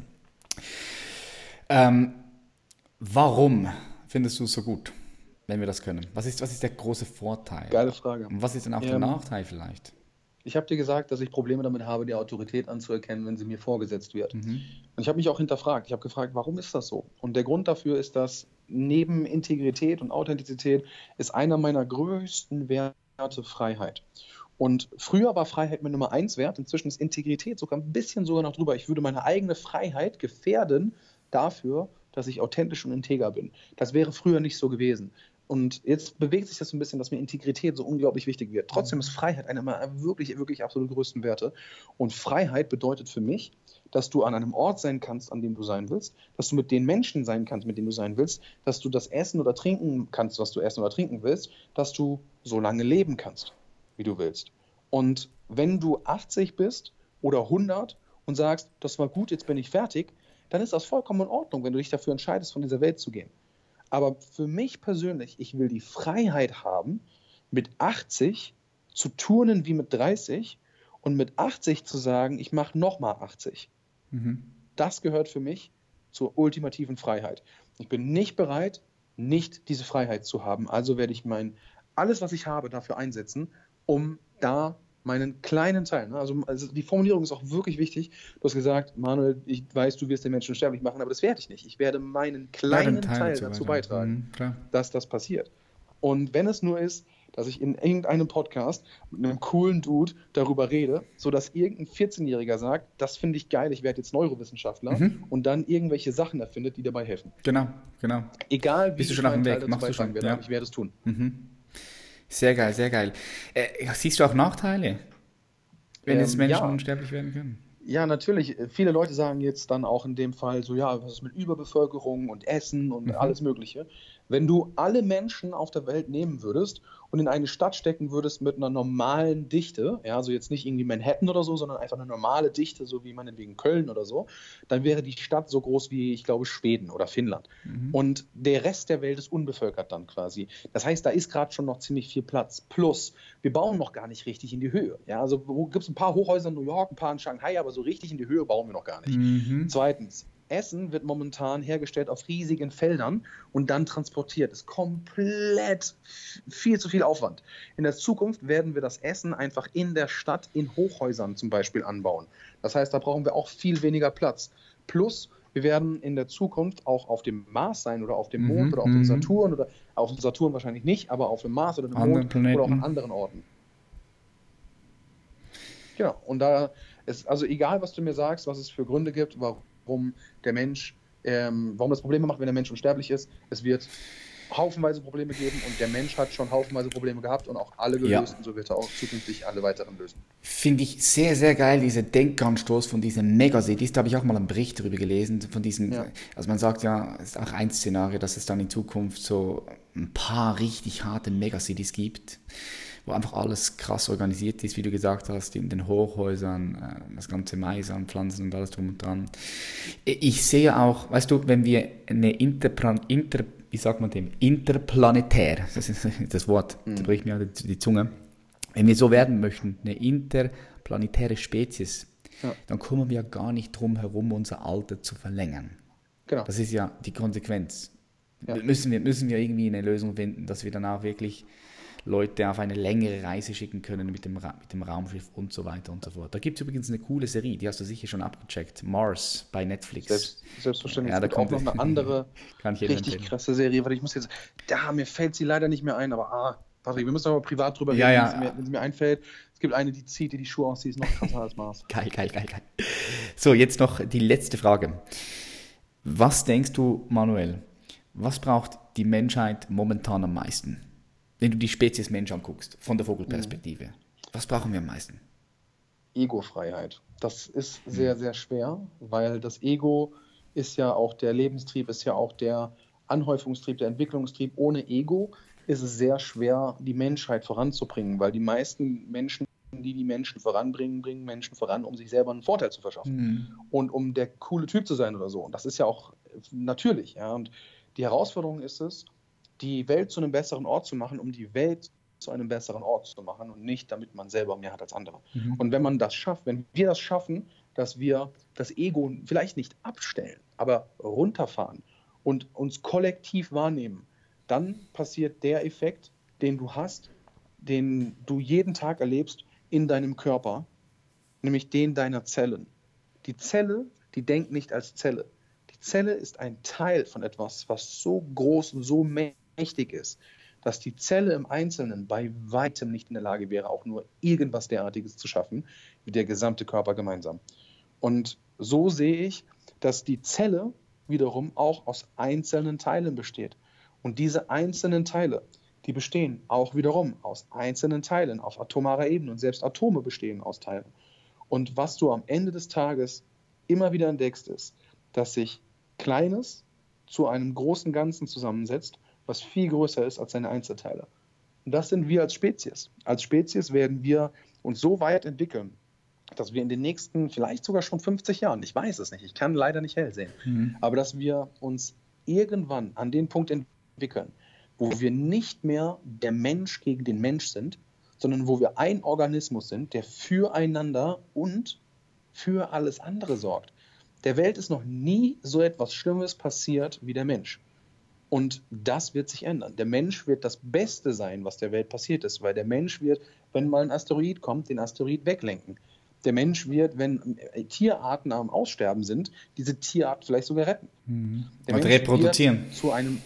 Ähm, warum findest du es so gut, wenn wir das können? Was ist, was ist der große Vorteil? Geile Frage. Und was ist denn auch der Ähm, Nachteil vielleicht? Ich habe dir gesagt, dass ich Probleme damit habe, die Autorität anzuerkennen, wenn sie mir vorgesetzt wird. Mhm. Und ich habe mich auch hinterfragt. Ich habe gefragt, warum ist das so? Und der Grund dafür ist, dass neben Integrität und Authentizität ist einer meiner größten Werte Freiheit. Und früher war Freiheit mein Nummer eins Wert, inzwischen ist Integrität sogar ein bisschen sogar noch drüber. Ich würde meine eigene Freiheit gefährden dafür, dass ich authentisch und integer bin. Das wäre früher nicht so gewesen. Und jetzt bewegt sich das so ein bisschen, dass mir Integrität so unglaublich wichtig wird. Trotzdem ist Freiheit einer meiner wirklich, wirklich absolut größten Werte. Und Freiheit bedeutet für mich, dass du an einem Ort sein kannst, an dem du sein willst, dass du mit den Menschen sein kannst, mit denen du sein willst, dass du das essen oder trinken kannst, was du essen oder trinken willst, dass du so lange leben kannst, wie du willst. Und wenn du 80 bist oder 100 und sagst, das war gut, jetzt bin ich fertig, dann ist das vollkommen in Ordnung, wenn du dich dafür entscheidest, von dieser Welt zu gehen. Aber für mich persönlich, ich will die Freiheit haben, mit 80 zu turnen wie mit 30 und mit 80 zu sagen, ich mache nochmal 80. Mhm. Das gehört für mich zur ultimativen Freiheit. Ich bin nicht bereit, nicht diese Freiheit zu haben. Also werde ich mein alles, was ich habe, dafür einsetzen, um da meinen kleinen Teil. Ne? Also, also die Formulierung ist auch wirklich wichtig. Du hast gesagt, Manuel, ich weiß, du wirst den Menschen sterblich machen, aber das werde ich nicht. Ich werde meinen kleinen den Teil, dazu beitragen Mhm, dass das passiert. Und wenn es nur ist, dass ich in irgendeinem Podcast mit einem coolen Dude darüber rede, sodass irgendein 14-Jähriger sagt, das finde ich geil, ich werde jetzt Neurowissenschaftler Mhm. und dann irgendwelche Sachen erfindet, die dabei helfen. Genau, genau. Egal wie Bist du schon auf dem Teil Weg? Machst du schon, werde, ja. ich werde es tun. Mhm. Sehr geil, sehr geil. Äh, siehst du auch Nachteile, wenn Ähm, jetzt Menschen ja. unsterblich werden können? Ja, natürlich. Viele Leute sagen jetzt dann auch in dem Fall so, ja, was ist mit Überbevölkerung und Essen und Mhm. alles Mögliche. Wenn du alle Menschen auf der Welt nehmen würdest und in eine Stadt stecken würdest mit einer normalen Dichte, ja, also jetzt nicht irgendwie Manhattan oder so, sondern einfach eine normale Dichte, so wie meinetwegen Köln oder so, dann wäre die Stadt so groß wie, ich glaube, Schweden oder Finnland. Mhm. Und der Rest der Welt ist unbevölkert dann quasi. Das heißt, da ist gerade schon noch ziemlich viel Platz. Plus, wir bauen noch gar nicht richtig in die Höhe. Ja, also gibt es ein paar Hochhäuser in New York, ein paar in Shanghai, aber so richtig in die Höhe bauen wir noch gar nicht. Mhm. Zweitens, Essen wird momentan hergestellt auf riesigen Feldern und dann transportiert. Das ist komplett viel zu viel Aufwand. In der Zukunft werden wir das Essen einfach in der Stadt in Hochhäusern zum Beispiel anbauen. Das heißt, da brauchen wir auch viel weniger Platz. Plus, wir werden in der Zukunft auch auf dem Mars sein oder auf dem Mond Mhm, oder auf dem mhm. Saturn oder auf dem Saturn wahrscheinlich nicht, aber auf dem Mars oder dem Mond oder auch an Planeten. anderen Orten. Genau, und da ist, also egal, was du mir sagst, was es für Gründe gibt, warum der Mensch, ähm, warum das Probleme macht, wenn der Mensch unsterblich ist, es wird haufenweise Probleme geben und der Mensch hat schon haufenweise Probleme gehabt und auch alle Ja. gelöst und so wird er auch zukünftig alle weiteren lösen. Finde ich sehr, sehr geil, dieser Denkanstoß von diesen Megacities. Da habe ich auch mal einen Bericht darüber gelesen, von diesen, Ja. also man sagt ja, es ist auch ein Szenario, dass es dann in Zukunft so ein paar richtig harte Megacities gibt, wo einfach alles krass organisiert ist, wie du gesagt hast, in den Hochhäusern, äh, das ganze Mais anpflanzen und alles drum und dran. Ich sehe auch, weißt du, wenn wir eine Interplan Inter, wie sagt man dem, interplanetär, das ist das Wort, da bricht mir die, die Zunge, wenn wir so werden möchten, eine interplanetäre Spezies, Ja. dann kommen wir gar nicht drum herum, unser Alter zu verlängern. Genau. Das ist ja die Konsequenz. Ja. Müssen, wir, müssen wir irgendwie eine Lösung finden, dass wir dann auch wirklich Leute auf eine längere Reise schicken können mit dem, Ra mit dem Raumschiff und so weiter und so fort. Da gibt es übrigens eine coole Serie, die hast du sicher schon abgecheckt. Mars bei Netflix. Selbst, selbstverständlich. Ja, da auch kommt- noch eine andere richtig empfehlen. krasse Serie. Warte, ich muss jetzt. Da, mir fällt sie leider nicht mehr ein, aber ah, Patrick, wir müssen aber privat drüber Ja, reden, ja. wenn, sie mir, wenn mir einfällt. Es gibt eine, die zieht dir die Schuhe aus, die ist noch krasser als Mars. Geil, geil, geil, geil. So, jetzt noch die letzte Frage. Was denkst du, Manuel, was braucht die Menschheit momentan am meisten? Wenn du die Spezies Mensch anguckst, von der Vogelperspektive. Was brauchen wir am meisten? Ego-Freiheit. Das ist sehr, sehr schwer, weil das Ego ist ja auch der Lebenstrieb, ist ja auch der Anhäufungstrieb, der Entwicklungstrieb. Ohne Ego ist es sehr schwer, die Menschheit voranzubringen, weil die meisten Menschen, die die Menschen voranbringen, bringen Menschen voran, um sich selber einen Vorteil zu verschaffen und um der coole Typ zu sein oder so. Und das ist ja auch natürlich. Ja. Und die Herausforderung ist es, die Welt zu einem besseren Ort zu machen, um die Welt zu einem besseren Ort zu machen und nicht, damit man selber mehr hat als andere. Und wenn man das schafft, wenn wir das schaffen, dass wir das Ego vielleicht nicht abstellen, aber runterfahren und uns kollektiv wahrnehmen, dann passiert der Effekt, den du hast, den du jeden Tag erlebst in deinem Körper, nämlich den deiner Zellen. Die Zelle, die denkt nicht als Zelle. Die Zelle ist ein Teil von etwas, was so groß und so mächtig ist, dass die Zelle im Einzelnen bei weitem nicht in der Lage wäre, auch nur irgendwas derartiges zu schaffen, wie der gesamte Körper gemeinsam. Und so sehe ich, dass die Zelle wiederum auch aus einzelnen Teilen besteht. Und diese einzelnen Teile, die bestehen auch wiederum aus einzelnen Teilen auf atomarer Ebene und selbst Atome bestehen aus Teilen. Und was du am Ende des Tages immer wieder entdeckst, ist, dass sich Kleines zu einem großen Ganzen zusammensetzt, was viel größer ist als seine Einzelteile. Und das sind wir als Spezies. Als Spezies werden wir uns so weit entwickeln, dass wir in den nächsten, vielleicht sogar schon 50 Jahren, ich weiß es nicht, ich kann leider nicht hell sehen, Mhm. aber dass wir uns irgendwann an den Punkt entwickeln, wo wir nicht mehr der Mensch gegen den Mensch sind, sondern wo wir ein Organismus sind, der füreinander und für alles andere sorgt. Der Welt ist noch nie so etwas Schlimmes passiert wie der Mensch. Und das wird sich ändern. Der Mensch wird das Beste sein, was der Welt passiert ist, weil der Mensch wird, wenn mal ein Asteroid kommt, den Asteroid weglenken. Der Mensch wird, wenn Tierarten am Aussterben sind, diese Tierart vielleicht sogar retten. Der Und Mensch reproduzieren. Wird zu einem,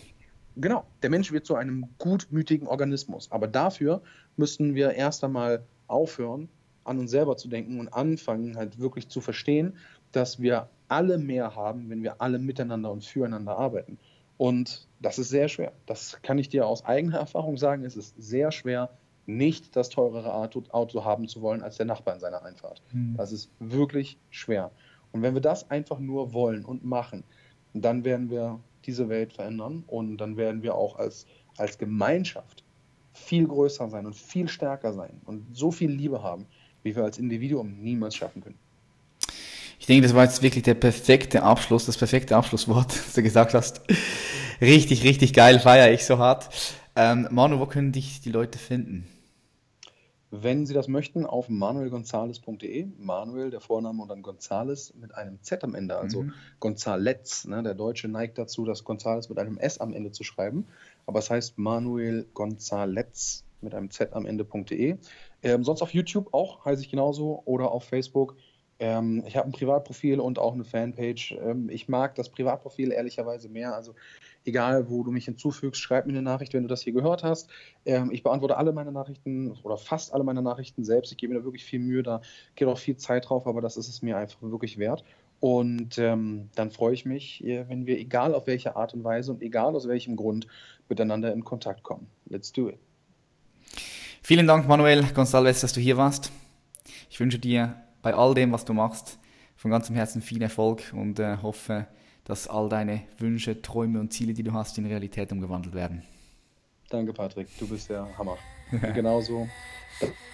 genau, der Mensch wird zu einem gutmütigen Organismus. Aber dafür müssen wir erst einmal aufhören, an uns selber zu denken und anfangen, halt wirklich zu verstehen, dass wir alle mehr haben, wenn wir alle miteinander und füreinander arbeiten. Und das ist sehr schwer. Das kann ich dir aus eigener Erfahrung sagen. Es ist sehr schwer, nicht das teurere Auto, haben zu wollen als der Nachbar in seiner Einfahrt. Das ist wirklich schwer. Und wenn wir das einfach nur wollen und machen, dann werden wir diese Welt verändern und dann werden wir auch als, als Gemeinschaft viel größer sein und viel stärker sein und so viel Liebe haben, wie wir als Individuum niemals schaffen können. Ich denke, das war jetzt wirklich der perfekte Abschluss, das perfekte Abschlusswort, das du gesagt hast. Richtig, richtig geil, feiere ich so hart. Ähm, Manu, wo können dich die Leute finden? wenn Sie das möchten, auf manuelgonzales.de. Manuel, der Vorname und dann Gonzales mit einem Z am Ende, also mhm. Gonzalez. Ne? Der Deutsche neigt dazu, das Gonzales mit einem S am Ende zu schreiben. Aber es heißt Manuel Gonzalez mit einem Z am Ende.de. Ähm, sonst auf YouTube auch, heiße ich genauso, oder auf Facebook. Ähm, ich habe ein Privatprofil und auch eine Fanpage. Ähm, ich mag das Privatprofil ehrlicherweise mehr. Also egal, wo du mich hinzufügst, schreib mir eine Nachricht, wenn du das hier gehört hast. Ähm, ich beantworte alle meine Nachrichten oder fast alle meine Nachrichten selbst. Ich gebe mir da wirklich viel Mühe, da geht auch viel Zeit drauf, aber das ist es mir einfach wirklich wert. Und ähm, dann freue ich mich, wenn wir, egal auf welche Art und Weise und egal aus welchem Grund, miteinander in Kontakt kommen. Let's do it. Vielen Dank, Manuel González, dass du hier warst. Ich wünsche dir bei all dem, was du machst, von ganzem Herzen viel Erfolg und äh, hoffe, dass all deine Wünsche, Träume und Ziele, die du hast, in Realität umgewandelt werden. Danke, Patrick. Du bist der Hammer. genauso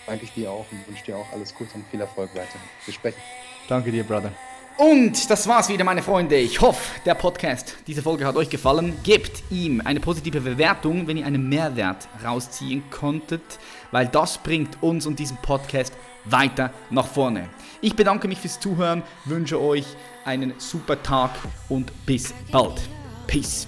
danke ich dir auch und wünsche dir auch alles Gute und viel Erfolg weiterhin. Wir sprechen. Danke dir, Brother. Und das war's wieder, meine Freunde. Ich hoffe, der Podcast, diese Folge hat euch gefallen. Gebt ihm eine positive Bewertung, wenn ihr einen Mehrwert rausziehen konntet, weil das bringt uns und diesen Podcast weiter nach vorne. Ich bedanke mich fürs Zuhören, wünsche euch einen super Tag und bis bald. Peace.